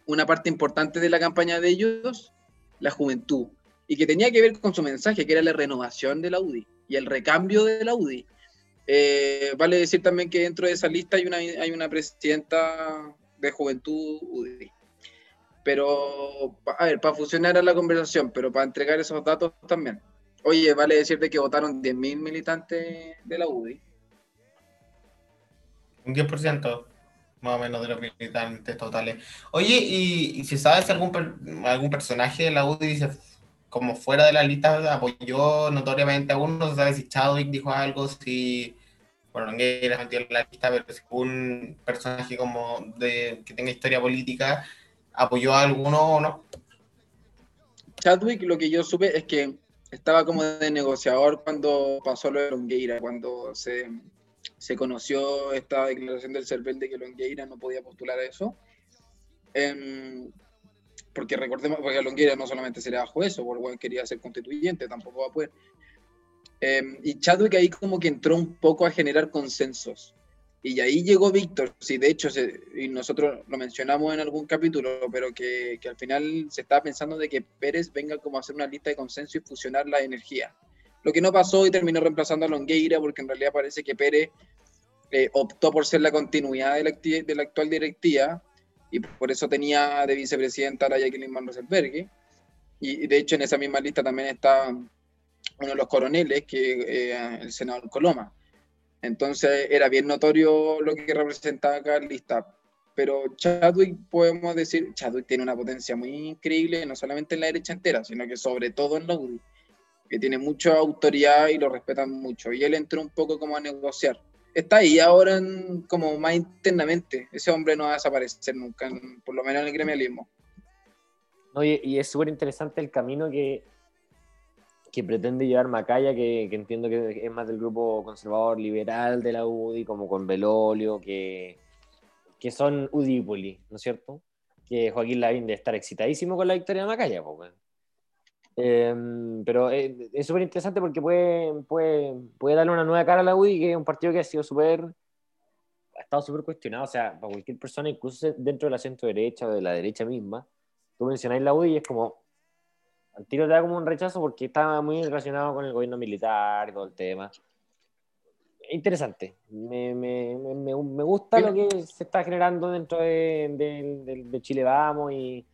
una parte importante de la campaña de ellos, la juventud, y que tenía que ver con su mensaje, que era la renovación de la UDI y el recambio de la UDI. Eh, vale decir también que dentro de esa lista hay una, hay una presidenta de juventud UDI. Pero, a ver, para fusionar a la conversación, pero para entregar esos datos también. Oye, vale decirte que votaron 10.000 militantes de la UDI un 10% más o menos de los militantes totales. Oye, ¿y, si sabes algún, algún personaje de la UDI como fuera de la lista apoyó notoriamente a uno? ¿Se sabe si Chadwick dijo algo? Si, no metió en la lista, pero si un personaje como de que tenga historia política apoyó a alguno o no? Chadwick, lo que yo supe es que estaba como de negociador cuando pasó lo de Longueira, cuando se se conoció esta declaración del CERVEL de que Longueira no podía postular a eso. Em, porque recordemos, porque Longueira no solamente se le bajó eso, porque quería ser constituyente, tampoco va a poder. Em, y Chadwick ahí como que entró un poco a generar consensos. Y ahí llegó Víctor, sí, de hecho, y nosotros lo mencionamos en algún capítulo, pero que, que, al final se estaba pensando de que Pérez venga como a hacer una lista de consenso y fusionar la energía. Lo que no pasó y terminó reemplazando a Longueira, porque en realidad parece que Pérez eh, optó por ser la continuidad de la, de la, actual directiva, y por eso tenía de vicepresidenta a la Jacqueline Van Rosenberg. Y, de hecho en esa misma lista también está uno de los coroneles, que eh, el senador Coloma. Entonces era bien notorio lo que representaba acá la lista. Pero Chadwick, podemos decir, Chadwick tiene una potencia muy increíble, no solamente en la derecha entera, sino que sobre todo en la UDI, que tiene mucha autoridad y lo respetan mucho. Y él entró un poco como a negociar. Está ahí ahora como más internamente. Ese hombre no va a desaparecer nunca, por lo menos en el gremialismo. Oye, y es súper interesante el camino que, que pretende llevar Macaya, que, que, entiendo que es más del grupo conservador liberal de la UDI, como con Belolio, que, que son Udípoli, ¿no es cierto? Que Joaquín Lavín debe estar excitadísimo con la victoria de Macaya, pues, pero eh, es súper interesante porque puede, puede, puede darle una nueva cara a la UDI, que es un partido que ha sido súper ha estado súper cuestionado, o sea, para cualquier persona, incluso dentro de la centro derecha o de la derecha misma, tú mencionáis la UDI y es como, al tiro te da como un rechazo porque está muy relacionado con el gobierno militar y todo el tema. Interesante. Me, me, me, me gusta lo que se está generando dentro de, de, Chile Vamos y,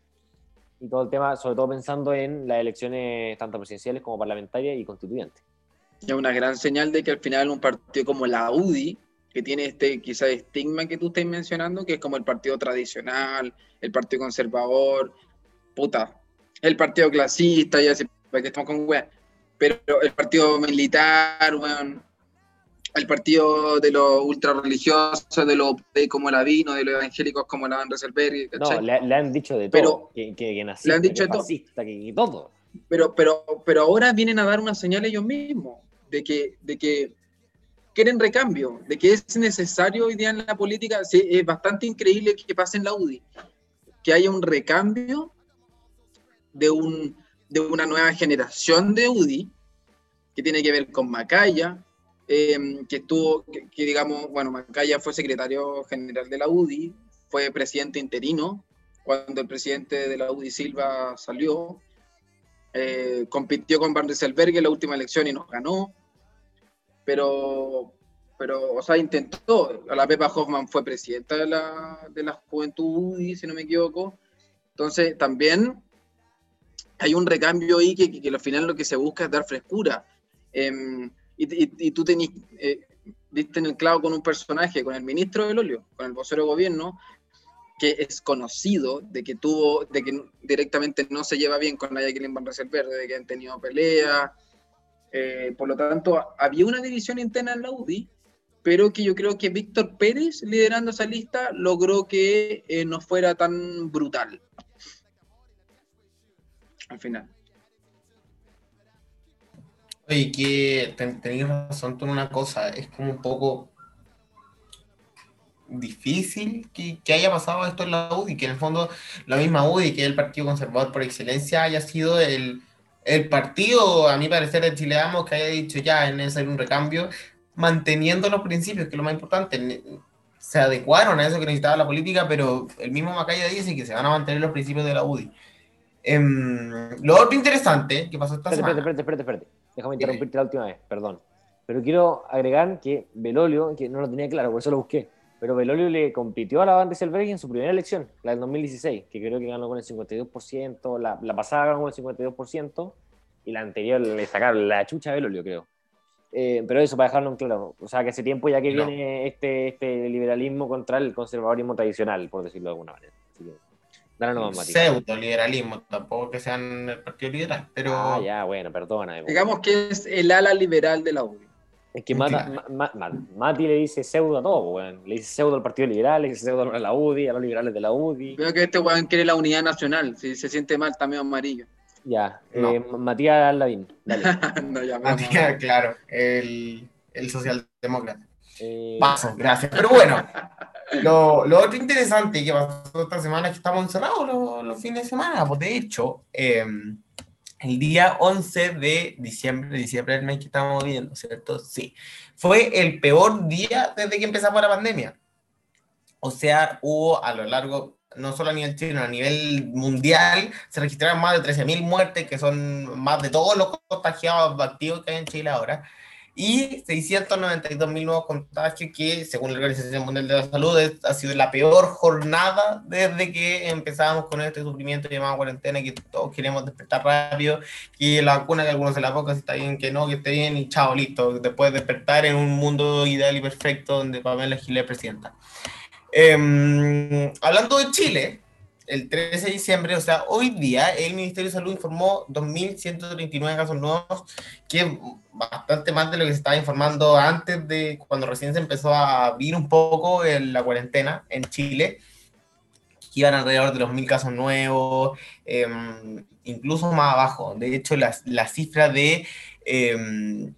y, todo el tema, sobre todo pensando en las elecciones tanto presidenciales como parlamentarias y constituyentes. Es una gran señal de que al final un partido como la UDI, que tiene este quizá estigma que tú estás mencionando, que es como el partido tradicional, el partido conservador, puta, el partido clasista, ya sé, que estamos con weá, pero el partido militar, weón, el partido de los ultra religiosos, de los como la Vino, de los evangélicos como la Van Reserberg. No, le, han dicho de todo, que, que, que le han dicho de fascista, que, todo. Pero, pero, pero ahora vienen a dar una señal ellos mismos de que, de que quieren recambio, de que es necesario hoy día en la política. Sí, es bastante increíble que pase en la UDI, que haya un recambio de, un, de una nueva generación de UDI, que tiene que ver con Macaya, em, que estuvo, que, digamos, bueno, Macaya fue secretario general de la UDI, fue presidente interino cuando el presidente de la UDI Silva salió, eh, compitió con Van Rieselberg en la última elección y nos ganó, pero, pero o sea, intentó, la Pepa Hoffman fue presidenta de la, de la Juventud UDI, si no me equivoco, entonces también hay un recambio ahí que, que, al final lo que se busca es dar frescura. Em, y, tú tenés, eh, en el clavo con un personaje, con el ministro del óleo, con el vocero de gobierno, que es conocido de que tuvo, de que directamente no se lleva bien con la Jacqueline Van Verde, de que han tenido pelea. Eh, por lo tanto, había una división interna en la UDI, pero que yo creo que Víctor Pérez, liderando esa lista, logró que eh, no fuera tan brutal al final. Oye, que tenéis razón con una cosa, es como un poco difícil que, haya pasado esto en la UDI, que en el fondo la misma UDI, que es el Partido Conservador por excelencia, haya sido el, partido, a mi parecer, de Chile que haya dicho ya, es necesario un recambio, manteniendo los principios, que es lo más importante. Se adecuaron a eso que necesitaba la política, pero el mismo Macaya dice que se van a mantener los principios de la UDI. Em, lo otro interesante que pasó esta espérate, semana. Espérate, espérate, espérate. Déjame interrumpirte la última vez, perdón. Pero quiero agregar que Belolio, que no lo tenía claro, por eso lo busqué, pero Belolio le compitió a la Van Rieselberg en su primera elección, la del 2016, que creo que ganó con el 52%, la, la pasada ganó con el 52%, y la anterior le sacaron la chucha a Belolio, creo. Eh, pero eso, para dejarlo en claro, o sea, que hace tiempo ya que viene este, este liberalismo contra el conservadorismo tradicional, por decirlo de alguna manera. Así que pseudo liberalismo, tampoco que sean el partido liberal, pero. Ah, ya, bueno, perdona. Digamos que es el ala liberal de la UDI. Es que Mati, le dice pseudo a todo, weón. Le dice pseudo al Partido Liberal, le dice pseudo a la UDI, a los liberales de la UDI. Veo que este weón quiere la unidad nacional. Si se siente mal, también amarillo. Ya, eh, Matías Lavín. no, ya, Matías, claro, el, el socialdemócrata. Eh... Paso, gracias. Pero bueno, lo, lo, otro interesante que pasó esta semana es que estamos encerrados los, los fines de semana. Pues de hecho, em, el día 11 de diciembre, diciembre del mes que estamos viviendo, ¿cierto? Sí. Fue el peor día desde que empezamos la pandemia. O sea, hubo a lo largo, no solo a nivel chino, a nivel mundial, se registraron más de 13.000 muertes, que son más de todos los contagiados activos que hay en Chile ahora y 692 mil nuevos contagios, que según la Organización Mundial de la Salud ha sido la peor jornada desde que empezamos con este sufrimiento llamado cuarentena, que todos queremos despertar rápido, y la vacuna que algunos se la boca, si está bien, que no, que esté bien, y chao, listo, después despertar en un mundo ideal y perfecto donde Pamela Giles presidenta. Eh, hablando de Chile, el 13 de diciembre, o sea, hoy día, el Ministerio de Salud informó 2.139 casos nuevos, que es bastante más de lo que se estaba informando antes de cuando recién se empezó a abrir un poco la cuarentena en Chile, que iban alrededor de los 1.000 casos nuevos, em, incluso más abajo. De hecho, la, la cifra de... Em,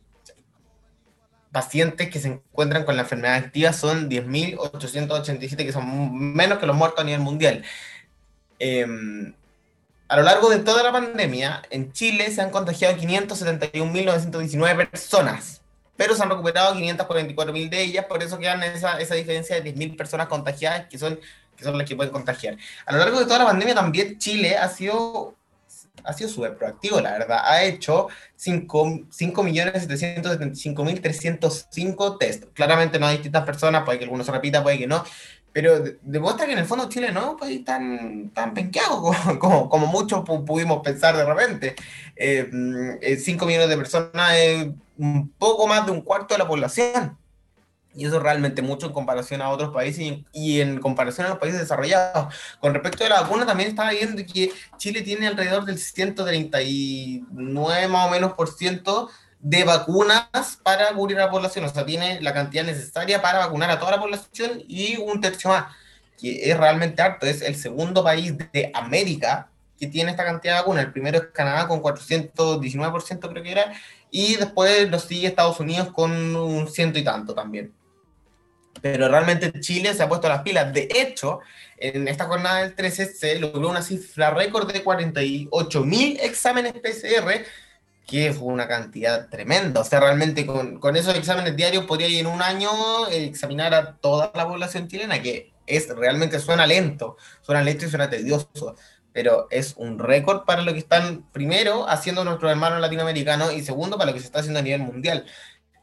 pacientes que se encuentran con la enfermedad activa son 10.887, que son menos que los muertos a nivel mundial. Em, a lo largo de toda la pandemia, en Chile se han contagiado 571.919 personas, pero se han recuperado 544.000 de ellas, por eso quedan esa, esa diferencia de 10.000 personas contagiadas que son, que son las que pueden contagiar. A lo largo de toda la pandemia también Chile ha sido ha sido súper proactivo, la verdad. Ha hecho 5.775.305 test. Claramente no hay distintas personas, puede que alguno se repita, puede que no, pero demuestra que en el fondo Chile no es pues, tan, tan penqueado como, como, muchos pudimos pensar de repente. 5 eh, mm, millones de personas es un poco más de un cuarto de la población. Y eso es realmente mucho en comparación a otros países y, en comparación a los países desarrollados. Con respecto a la vacuna, también estaba viendo que Chile tiene alrededor del 139 más o menos por ciento de vacunas para cubrir a la población, o sea, tiene la cantidad necesaria para vacunar a toda la población y un tercio más, que es realmente alto, es el segundo país de América que tiene esta cantidad de vacunas, el primero es Canadá con 419% creo que era, y después lo sigue Estados Unidos con un ciento y tanto también. Pero realmente Chile se ha puesto las pilas. De hecho, en esta jornada del 13 se logró una cifra récord de 48 mil exámenes PCR que fue una cantidad tremenda. O sea, realmente con, con esos exámenes diarios podría ir en un año examinar a toda la población chilena, que es realmente suena lento, suena lento y suena tedioso, pero es un récord para lo que están, primero, haciendo nuestros hermanos latinoamericanos y segundo, para lo que se está haciendo a nivel mundial.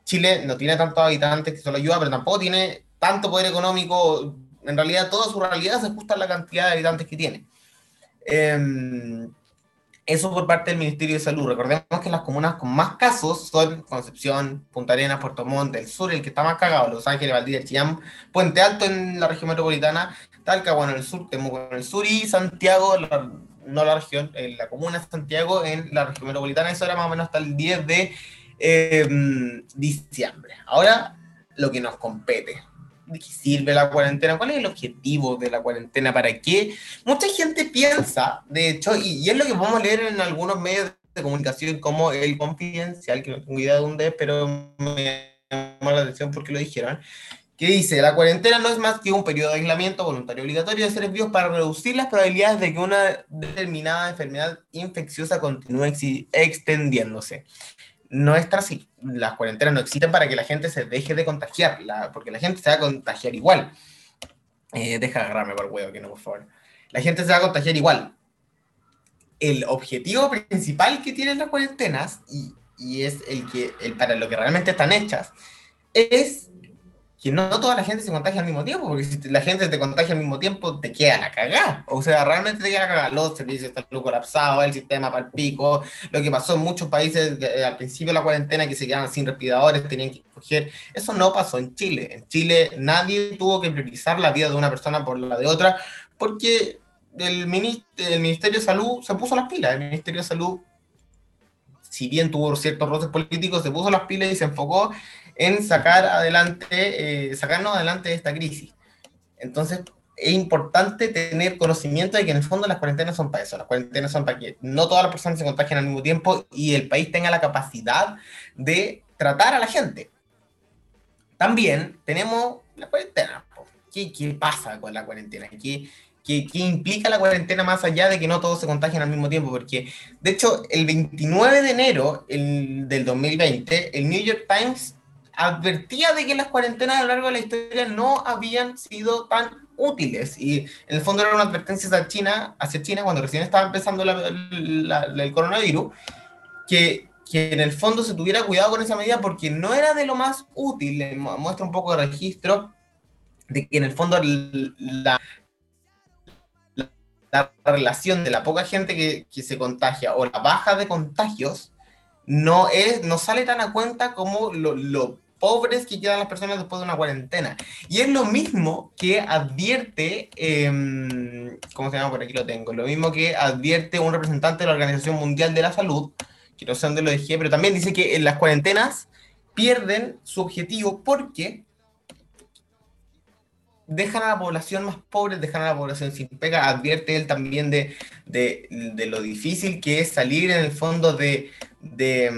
Chile no tiene tantos habitantes que solo ayuda, pero tampoco tiene tanto poder económico. En realidad, toda su realidad se ajusta a la cantidad de habitantes que tiene. Eh, eso por parte del Ministerio de Salud. Recordemos que las comunas con más casos son Concepción, Punta Arenas, Puerto Montt, el sur, el que está más cagado, Los Ángeles, Valdivia, Chillán, Puente Alto en la región metropolitana, Talcahuano en el sur, Temuco en el sur y Santiago, no la región, en la comuna de Santiago en la región metropolitana. Eso era más o menos hasta el 10 de em, diciembre. Ahora, lo que nos compete de qué sirve la cuarentena, cuál es el objetivo de la cuarentena, para qué. Mucha gente piensa, de hecho, y, es lo que podemos leer en algunos medios de comunicación como el confidencial, que no tengo idea de dónde es, pero me llamó la atención porque lo dijeron, que dice, la cuarentena no es más que un periodo de aislamiento voluntario obligatorio de seres vivos para reducir las probabilidades de que una determinada enfermedad infecciosa continúe extendiéndose no es así. Las cuarentenas no existen para que la gente se deje de contagiar, porque la gente se va a contagiar igual. Eh, deja de agarrarme por el huevo, que no, por favor. La gente se va a contagiar igual. El objetivo principal que tienen las cuarentenas, y, y es el que el, para lo que realmente están hechas, es que no, toda la gente se contagia al mismo tiempo, porque si la gente te contagia al mismo tiempo, te queda la cagada. O sea, realmente te queda la cagada. Los servicios están colapsados, el sistema para el pico. Lo que pasó en muchos países eh, al principio de la cuarentena, que se quedaban sin respiradores, tenían que coger. Eso no pasó en Chile. En Chile nadie tuvo que priorizar la vida de una persona por la de otra, porque el, el Ministerio de Salud se puso las pilas. El Ministerio de Salud si bien tuvo ciertos roces políticos, se puso las pilas y se enfocó en sacar adelante, eh, sacarnos adelante de esta crisis. Entonces, es importante tener conocimiento de que en el fondo las cuarentenas son para eso. Las cuarentenas son para que no todas las personas se contagien al mismo tiempo y el país tenga la capacidad de tratar a la gente. También tenemos la cuarentena. ¿Qué, qué pasa con la cuarentena? ¿Qué, que, implica la cuarentena más allá de que no todos se contagien al mismo tiempo, porque de hecho el 29 de enero del 2020, el New York Times advertía de que las cuarentenas a lo largo de la historia no habían sido tan útiles. Y en el fondo era una advertencia hacia China, hacia China cuando recién estaba empezando el coronavirus, que, que, en el fondo se tuviera cuidado con esa medida porque no era de lo más útil, muestra un poco de registro de que en el fondo la, la relación de la poca gente que, que, se contagia o la baja de contagios no, es, no sale tan a cuenta como lo, lo, pobres que quedan las personas después de una cuarentena. Y es lo mismo que advierte, eh, ¿cómo se llama? Por aquí lo tengo, lo mismo que advierte un representante de la Organización Mundial de la Salud, que no sé dónde lo dejé, pero también dice que en las cuarentenas pierden su objetivo porque dejan a la población más pobre, dejan a la población sin pega. Advierte él también de, de, lo difícil que es salir en el fondo de, de,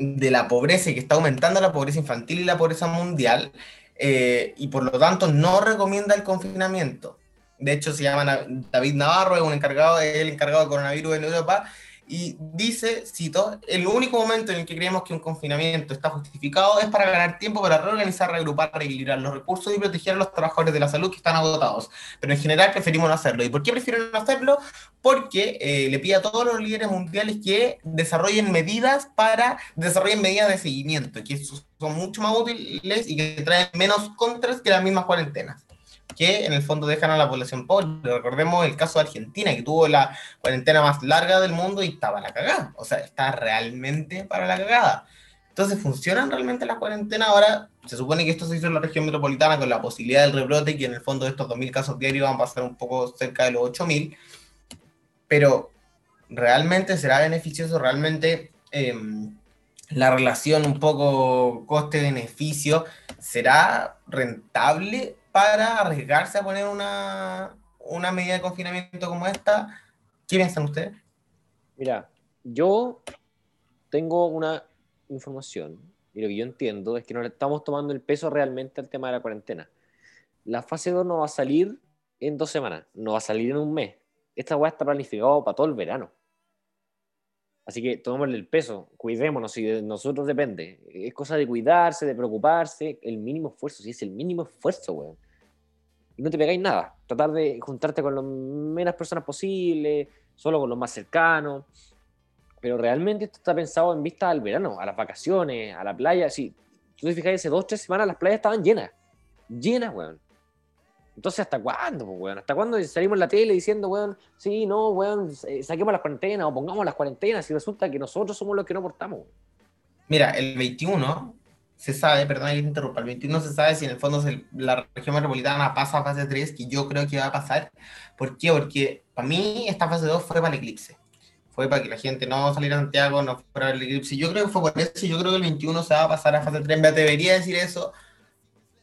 de, la pobreza y que está aumentando la pobreza infantil y la pobreza mundial. Eh, y por lo tanto no recomienda el confinamiento. De hecho, se llama David Navarro, es un encargado, el encargado de coronavirus en Europa, y dice, cito, el único momento en el que creemos que un confinamiento está justificado es para ganar tiempo para reorganizar, reagrupar, reequilibrar los recursos y proteger a los trabajadores de la salud que están agotados. Pero en general preferimos no hacerlo. ¿Y por qué prefieren no hacerlo? Porque eh, le pide a todos los líderes mundiales que desarrollen medidas para, desarrollen medidas de seguimiento, que son mucho más útiles y que traen menos contras que las mismas cuarentenas que en el fondo dejan a la población pobre. Recordemos el caso de Argentina, que tuvo la cuarentena más larga del mundo y estaba la cagada. O sea, está realmente para la cagada. Entonces, ¿funcionan realmente las cuarentenas? Ahora, se supone que esto se hizo en la región metropolitana con la posibilidad del rebrote, que en el fondo de estos 2.000 casos diarios van a pasar un poco cerca de los 8.000. Pero, ¿realmente será beneficioso? ¿Realmente em, la relación un poco coste-beneficio será rentable para arriesgarse a poner una, una medida de confinamiento como esta. ¿Qué piensan ustedes? Mira, yo tengo una información y lo que yo entiendo es que no le estamos tomando el peso realmente al tema de la cuarentena. La fase 2 no va a salir en dos semanas, no va a salir en un mes. Esta weá está planificada para todo el verano. Así que tomémosle el peso, cuidémonos, si de nosotros depende. Es cosa de cuidarse, de preocuparse, el mínimo esfuerzo, si es el mínimo esfuerzo, weón. Y no te pegáis nada. Tratar de juntarte con las menos personas posible, solo con los más cercanos. Pero realmente esto está pensado en vista al verano, a las vacaciones, a la playa. Si tú te hace dos, tres semanas las playas estaban llenas. Llenas, weón. Entonces, ¿hasta cuándo, weón? ¿Hasta cuándo salimos en la tele diciendo, weón, sí, no, weón, saquemos las cuarentenas o pongamos las cuarentenas y resulta que nosotros somos los que no portamos? Mira, el 21 se sabe, perdón que te interrumpa, el 21 se sabe si en el fondo la región metropolitana pasa a fase 3, que yo creo que va a pasar. ¿Por qué? Porque para mí esta fase 2 fue para el eclipse. Fue para que la gente no saliera a Santiago, no fuera el eclipse. Yo creo que fue por eso, yo creo que el 21 se va a pasar a fase 3. Me debería decir eso,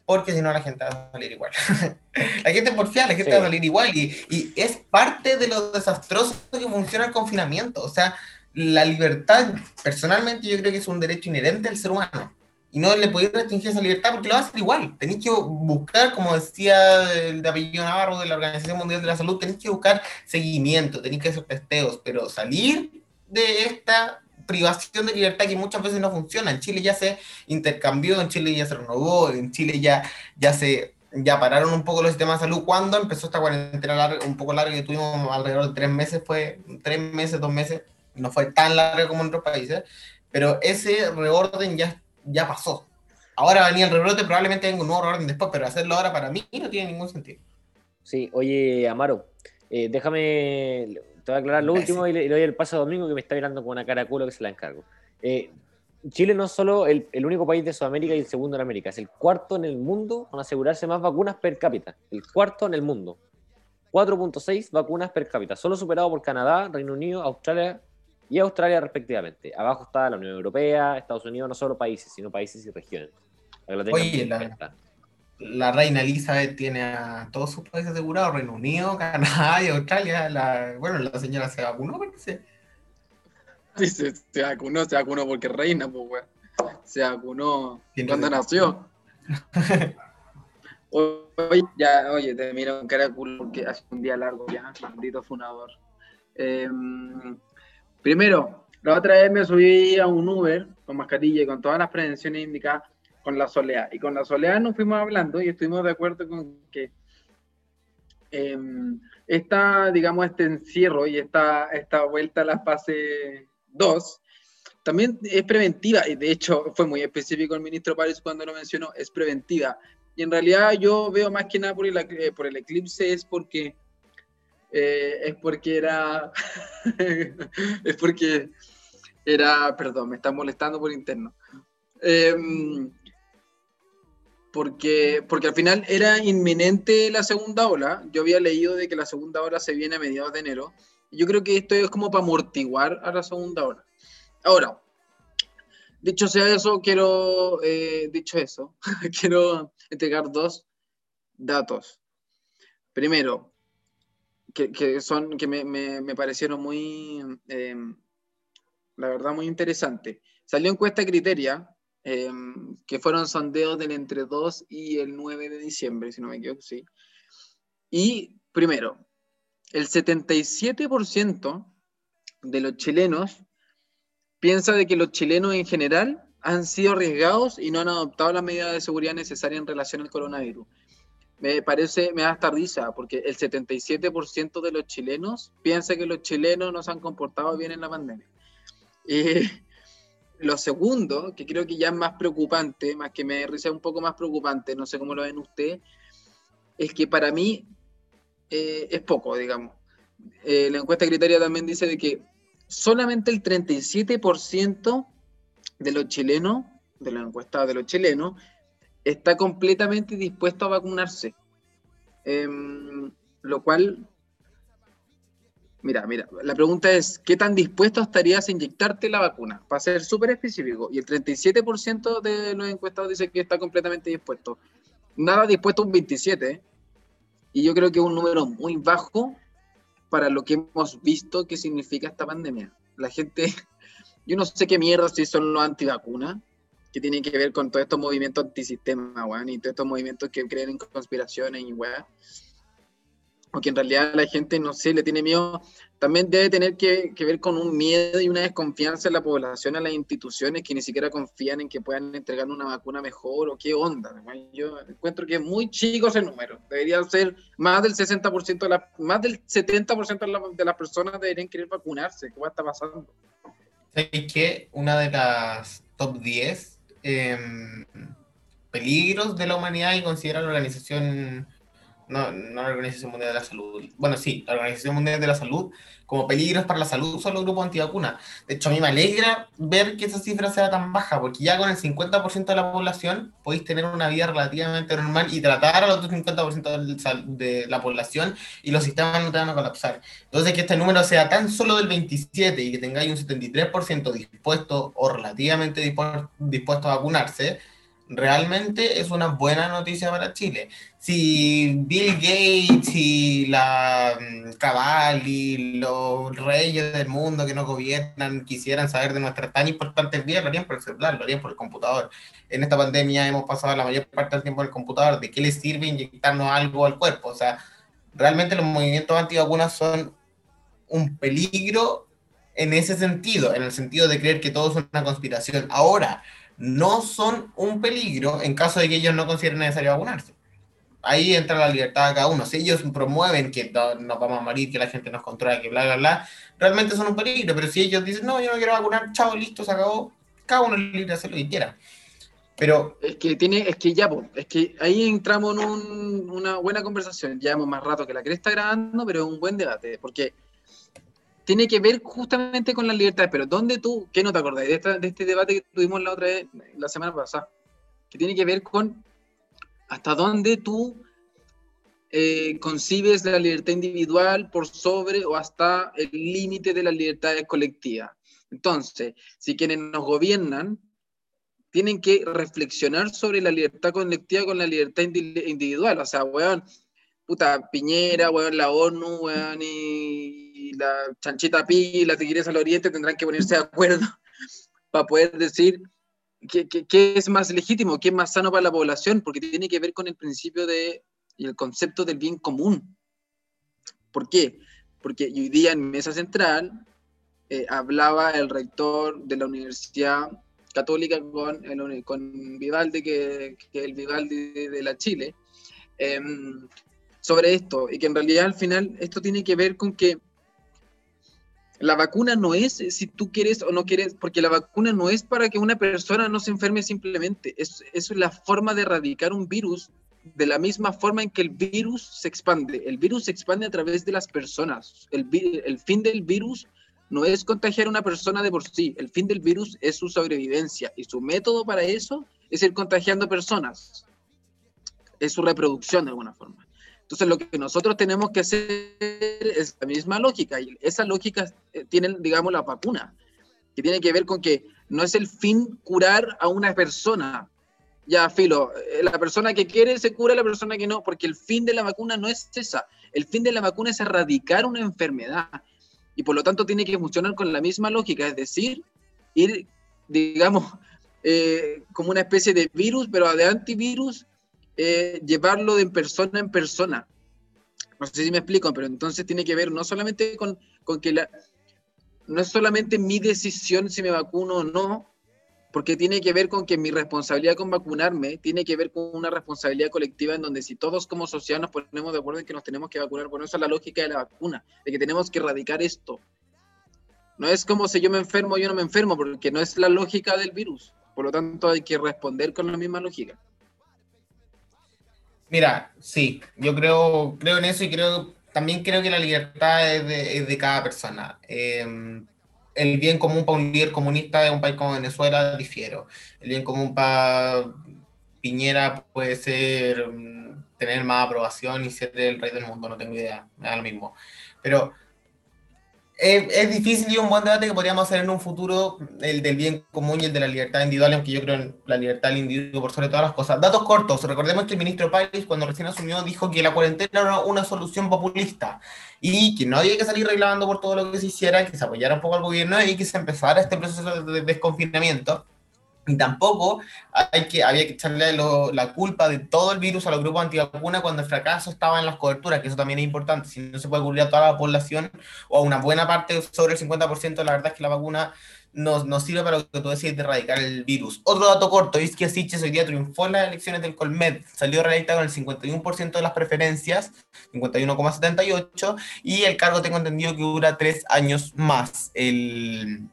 porque si no la gente va a salir igual. la gente porfía, la gente va a salir igual y, y, es parte de lo desastroso que funciona el confinamiento. O sea, la libertad, personalmente yo creo que es un derecho inherente al ser humano y no le podéis restringir esa libertad porque lo va a hacer igual. Tenéis que buscar, como decía el de apellido Navarro de la Organización Mundial de la Salud, tenéis que buscar seguimiento, tenéis que hacer testeos, pero salir de esta privación de libertad que muchas veces no funciona. En Chile ya se intercambió, en Chile ya se renovó, en Chile ya, ya se ya pararon un poco los sistemas de salud. Cuando empezó esta cuarentena larga, un poco larga que tuvimos alrededor de tres meses, fue tres meses, dos meses, no fue tan larga como en otros países, pero ese reorden ya, ya pasó. Ahora venía el rebrote, probablemente venga un nuevo reorden después, pero hacerlo ahora para mí no tiene ningún sentido. Sí, oye, Amaro, eh, déjame, te voy a aclarar lo último y le, doy el paso a Domingo que me está mirando con una cara culo que se la encargo. Eh, Chile no es solo el, único país de Sudamérica y el segundo en América, es el cuarto en el mundo con asegurarse más vacunas per cápita. El cuarto en el mundo. 4.6 vacunas per cápita, solo superado por Canadá, Reino Unido, Australia y Australia respectivamente. Abajo está la Unión Europea, Estados Unidos, no solo países, sino países y regiones. Oye, la, la reina Elizabeth tiene a todos sus países asegurados, Reino Unido, Canadá y Australia. La, bueno, la señora se vacunó, parece. Dice, se vacunó, se vacunó porque reina, pues, weón. Se vacunó cuando nació. Oye, ya, oye, te miro con cara culo porque hace un día largo ya, maldito funador. Em, primero, la otra vez me subí a un Uber con mascarilla y con todas las prevenciones indicadas con la soleá. Y con la soleá nos fuimos hablando y estuvimos de acuerdo con que em, esta, digamos, este encierro y esta, esta vuelta a la fase 2 también es preventiva, y de hecho fue muy específico el ministro Párez cuando lo mencionó, es preventiva. Y en realidad yo veo más que nada por el, eh, por el eclipse, es porque, eh, es porque era, es porque era, perdón, me está molestando por interno. Em, porque, porque al final era inminente la segunda ola. Yo había leído de que la segunda ola se viene a mediados de enero. Yo creo que esto es como para amortiguar a la segunda ola. Ahora, dicho sea eso, quiero, eh, dicho eso, quiero entregar dos datos. Primero, que, son, que me, parecieron muy, em, la verdad, muy interesantes. Salió encuesta Criteria, em, que fueron sondeos del entre 2 y el 9 de diciembre, si no me equivoco, sí. Y primero, el 77% de los chilenos piensa de que los chilenos en general han sido arriesgados y no han adoptado las medidas de seguridad necesarias en relación al coronavirus. Me parece, me da hasta risa, porque el 77% de los chilenos piensa que los chilenos no se han comportado bien en la pandemia. Y lo segundo, que creo que ya es más preocupante, más que me risa un poco más preocupante, no sé cómo lo ven ustedes, es que para mí eh, es poco, digamos. Eh, la encuesta criteria también dice de que solamente el 37% de los chilenos, de la encuesta de los chilenos, está completamente dispuesto a vacunarse. Em, lo cual, mira, mira, la pregunta es, ¿qué tan dispuesto estarías a inyectarte la vacuna? Para ser súper específico. Y el 37% de los encuestados dice que está completamente dispuesto. Nada dispuesto un 27%. Y yo creo que es un número muy bajo para lo que hemos visto que significa esta pandemia. La gente, yo no sé qué mierda si son los antivacunas, que tienen que ver con todos estos movimientos antisistema, weón, y todos estos movimientos que creen en conspiraciones y weón o que en realidad la gente, no sé, le tiene miedo, también debe tener que, ver con un miedo y una desconfianza en la población, a las instituciones que ni siquiera confían en que puedan entregar una vacuna mejor o qué onda. Yo encuentro que es muy chico ese número, debería ser más del 60%, de la, más del 70% de, las personas deberían querer vacunarse. ¿Qué va a estar pasando? ¿Sabes qué? Una de las top 10 em, peligros de la humanidad y considera la organización no, no la Organización Mundial de la Salud, bueno, sí, la Organización Mundial de la Salud, como peligros para la salud son los grupos antivacunas. De hecho, a mí me alegra ver que esa cifra sea tan baja, porque ya con el 50% de la población podéis tener una vida relativamente normal y tratar al otro 50% de la población y los sistemas no te van a colapsar. Entonces, que este número sea tan solo del 27 y que tengáis un 73% dispuesto o relativamente dispuesto a vacunarse, realmente es una buena noticia para Chile. Si Bill Gates y la mm, Cabal y los reyes del mundo que nos gobiernan quisieran saber de nuestras tan importantes vidas, lo harían por el celular, lo harían por el computador. En esta pandemia hemos pasado la mayor parte del tiempo en el computador. ¿De qué les sirve inyectarnos algo al cuerpo? O sea, realmente los movimientos antivacunas son un peligro en ese sentido, en el sentido de creer que todo es una conspiración. Ahora, no son un peligro en caso de que ellos no consideren necesario vacunarse. Ahí entra la libertad de cada uno. Si ellos promueven que no, nos vamos a morir, que la gente nos controla, que bla, bla, bla, realmente son un peligro. Pero si ellos dicen, no, yo no quiero vacunar, chao, listo, se acabó, cada uno es libre de hacer lo que quiera. Pero es que tiene, es que ya, es que ahí entramos en una buena conversación. Llevamos más rato que la está grabando, pero es un buen debate, porque tiene que ver justamente con las libertades. Pero ¿dónde tú, qué no te acordás de, este debate que tuvimos la otra la semana pasada? Que tiene que ver con hasta dónde tú eh, concibes la libertad individual por sobre o hasta el límite de las libertades colectivas. Entonces, si quienes nos gobiernan tienen que reflexionar sobre la libertad colectiva con la libertad individual. O sea, weón, puta, Piñera, weón, la ONU, weón, y, la chanchita Pi, la Tigres al Oriente tendrán que ponerse de acuerdo para poder decir ¿qué, es más legítimo? ¿Qué es más sano para la población? Porque tiene que ver con el principio de, y el concepto del bien común. ¿Por qué? Porque hoy día en Mesa Central eh, hablaba el rector de la Universidad Católica con, el, con Vivaldi, que, que el Vivaldi de, la Chile, em, sobre esto, y que en realidad al final esto tiene que ver con que la vacuna no es si tú quieres o no quieres, porque la vacuna no es para que una persona no se enferme simplemente, es, es la forma de erradicar un virus de la misma forma en que el virus se expande. El virus se expande a través de las personas. El, el fin del virus no es contagiar a una persona de por sí, el fin del virus es su sobrevivencia y su método para eso es ir contagiando personas, es su reproducción de alguna forma. Entonces lo que nosotros tenemos que hacer es la misma lógica y esa lógica eh, tiene, digamos, la vacuna, que tiene que ver con que no es el fin curar a una persona. Ya, filo, eh, la persona que quiere se cura, la persona que no, porque el fin de la vacuna no es esa. El fin de la vacuna es erradicar una enfermedad y por lo tanto tiene que funcionar con la misma lógica, es decir, ir, digamos, eh, como una especie de virus, pero de antivirus, eh, llevarlo de persona en persona. No sé si me explico, pero entonces tiene que ver no solamente con, con que la, no es solamente mi decisión si me vacuno o no, porque tiene que ver con que mi responsabilidad con vacunarme tiene que ver con una responsabilidad colectiva en donde si todos como sociedad nos ponemos de acuerdo en que nos tenemos que vacunar, bueno, esa es la lógica de la vacuna, de que tenemos que erradicar esto. No es como si yo me enfermo o yo no me enfermo, porque no es la lógica del virus. Por lo tanto, hay que responder con la misma lógica. Mira, sí, yo creo, creo en eso y creo también creo que la libertad es de, cada persona. Eh, el bien común para un líder comunista de un país como Venezuela, difiero. El bien común para Piñera puede ser mm, tener más aprobación y ser el rey del mundo, no tengo idea, me lo mismo. Pero es, difícil y un buen debate que podríamos hacer en un futuro, el del bien común y el de la libertad individual, aunque yo creo en la libertad del individuo por sobre todas las cosas. Datos cortos, recordemos que el ministro Páez, cuando recién asumió, dijo que la cuarentena era una solución populista y que no había que salir reclamando por todo lo que se hiciera, que se apoyara un poco al gobierno y que se empezara este proceso de desconfinamiento. Y tampoco hay que, había que echarle la culpa de todo el virus a los grupos antivacunas cuando el fracaso estaba en las coberturas, que eso también es importante. Si no se puede cubrir a toda la población o a una buena parte, sobre el 50%, la verdad es que la vacuna no, no sirve para lo que tú decís de erradicar el virus. Otro dato corto, es que Asiches hoy día triunfó en las elecciones del Colmed, salió reelecta con el 51% de las preferencias, 51,78%, y el cargo tengo entendido que dura tres años más. El,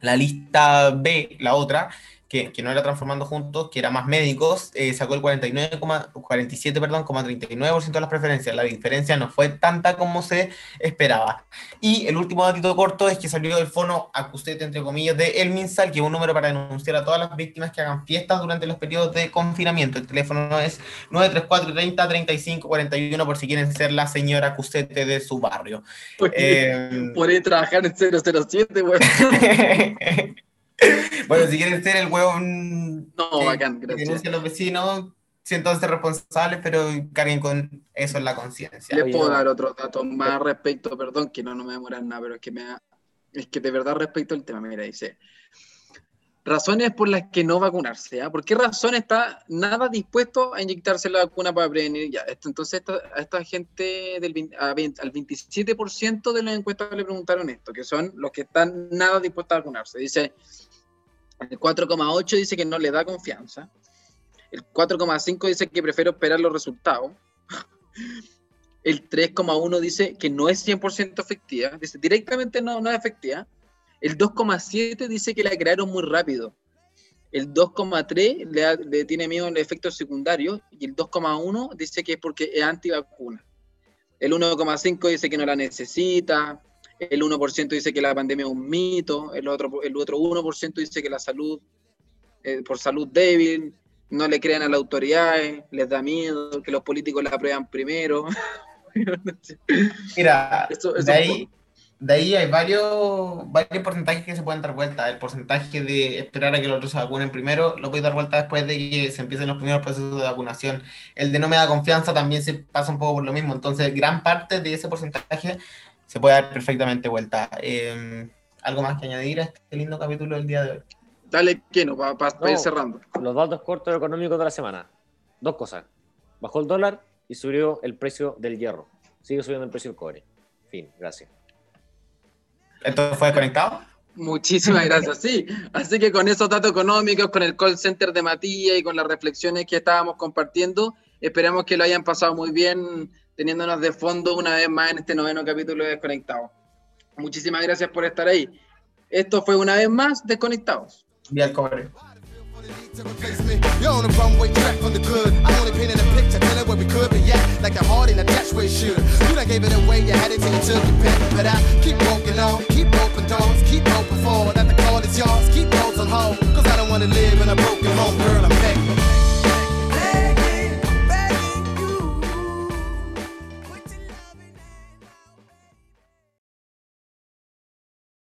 la lista B, la otra, que, no era transformando juntos, que era más médicos, eh, sacó el 49, 47, perdón, 39% de las preferencias. La diferencia no fue tanta como se esperaba. Y el último datito corto es que salió el fono acusete, entre comillas, de El Minsal, que es un número para denunciar a todas las víctimas que hagan fiestas durante los periodos de confinamiento. El teléfono es 934 30 35 41 por si quieren ser la señora acusete de su barrio. eh, Puede trabajar en 007, güey. bueno, si quieren ser el huevo no, bacán, gracias. a los vecinos, siéntanse responsables, pero carguen con eso en la conciencia. Les puedo dar otro dato más respecto, perdón, que no, no me demora nada, pero es que me es que de verdad respecto al tema, mira, dice, razones por las que no vacunarse, ¿ah? ¿Por qué razón está nada dispuesto a inyectarse la vacuna para prevenir ya? Entonces a esta gente del al 27% de los encuestados le preguntaron esto, que son los que están nada dispuestos a vacunarse. Dice, el 4,8 dice que no le da confianza. El 4,5 dice que prefiere esperar los resultados. El 3,1 dice que no es 100% efectiva. Dice directamente no, no es efectiva. El 2,7 dice que la crearon muy rápido. El 2,3 le, le, tiene miedo al efecto secundario. Y el 2,1 dice que es porque es antivacuna. El 1,5 dice que no la necesita el 1% dice que la pandemia es un mito, el otro, el otro 1% dice que la salud, eh, por salud débil, no le crean a las autoridades, les da miedo, que los políticos la aprueban primero. Mira, de, ahí, de ahí hay varios, varios porcentajes que se pueden dar vuelta. El porcentaje de esperar a que los otros se vacunen primero lo puede dar vuelta después de que se empiecen los primeros procesos de vacunación. El de no me da confianza también se pasa un poco por lo mismo. Entonces, gran parte de ese porcentaje se puede dar perfectamente vuelta. Em, ¿Algo más que añadir a este lindo capítulo del día de hoy? Dale, Keno, para No. ir cerrando. Los datos cortos económicos de la semana. Dos cosas. Bajó el dólar y subió el precio del hierro. Sigue subiendo el precio del cobre. Fin, gracias. ¿Esto fue conectado? Muchísimas gracias, sí. Así que con esos datos económicos, con el call center de Matías y con las reflexiones que estábamos compartiendo, esperamos que lo hayan pasado muy bien teniéndonos de fondo una vez más en este noveno capítulo de Desconectados. Muchísimas gracias por estar ahí. Esto fue una vez más Desconectados. Vía el cobre. You're on the runway track from the good. I only painted a picture, tell it where we could be at. Like a heart in a dashway shooter. You done gave it away, you had it till you took your pick. But I keep walking on, keep open doors, keep open forward. That the call is yours, keep those on hold. Cause I don't wanna live in a broken home, girl, I'm begging.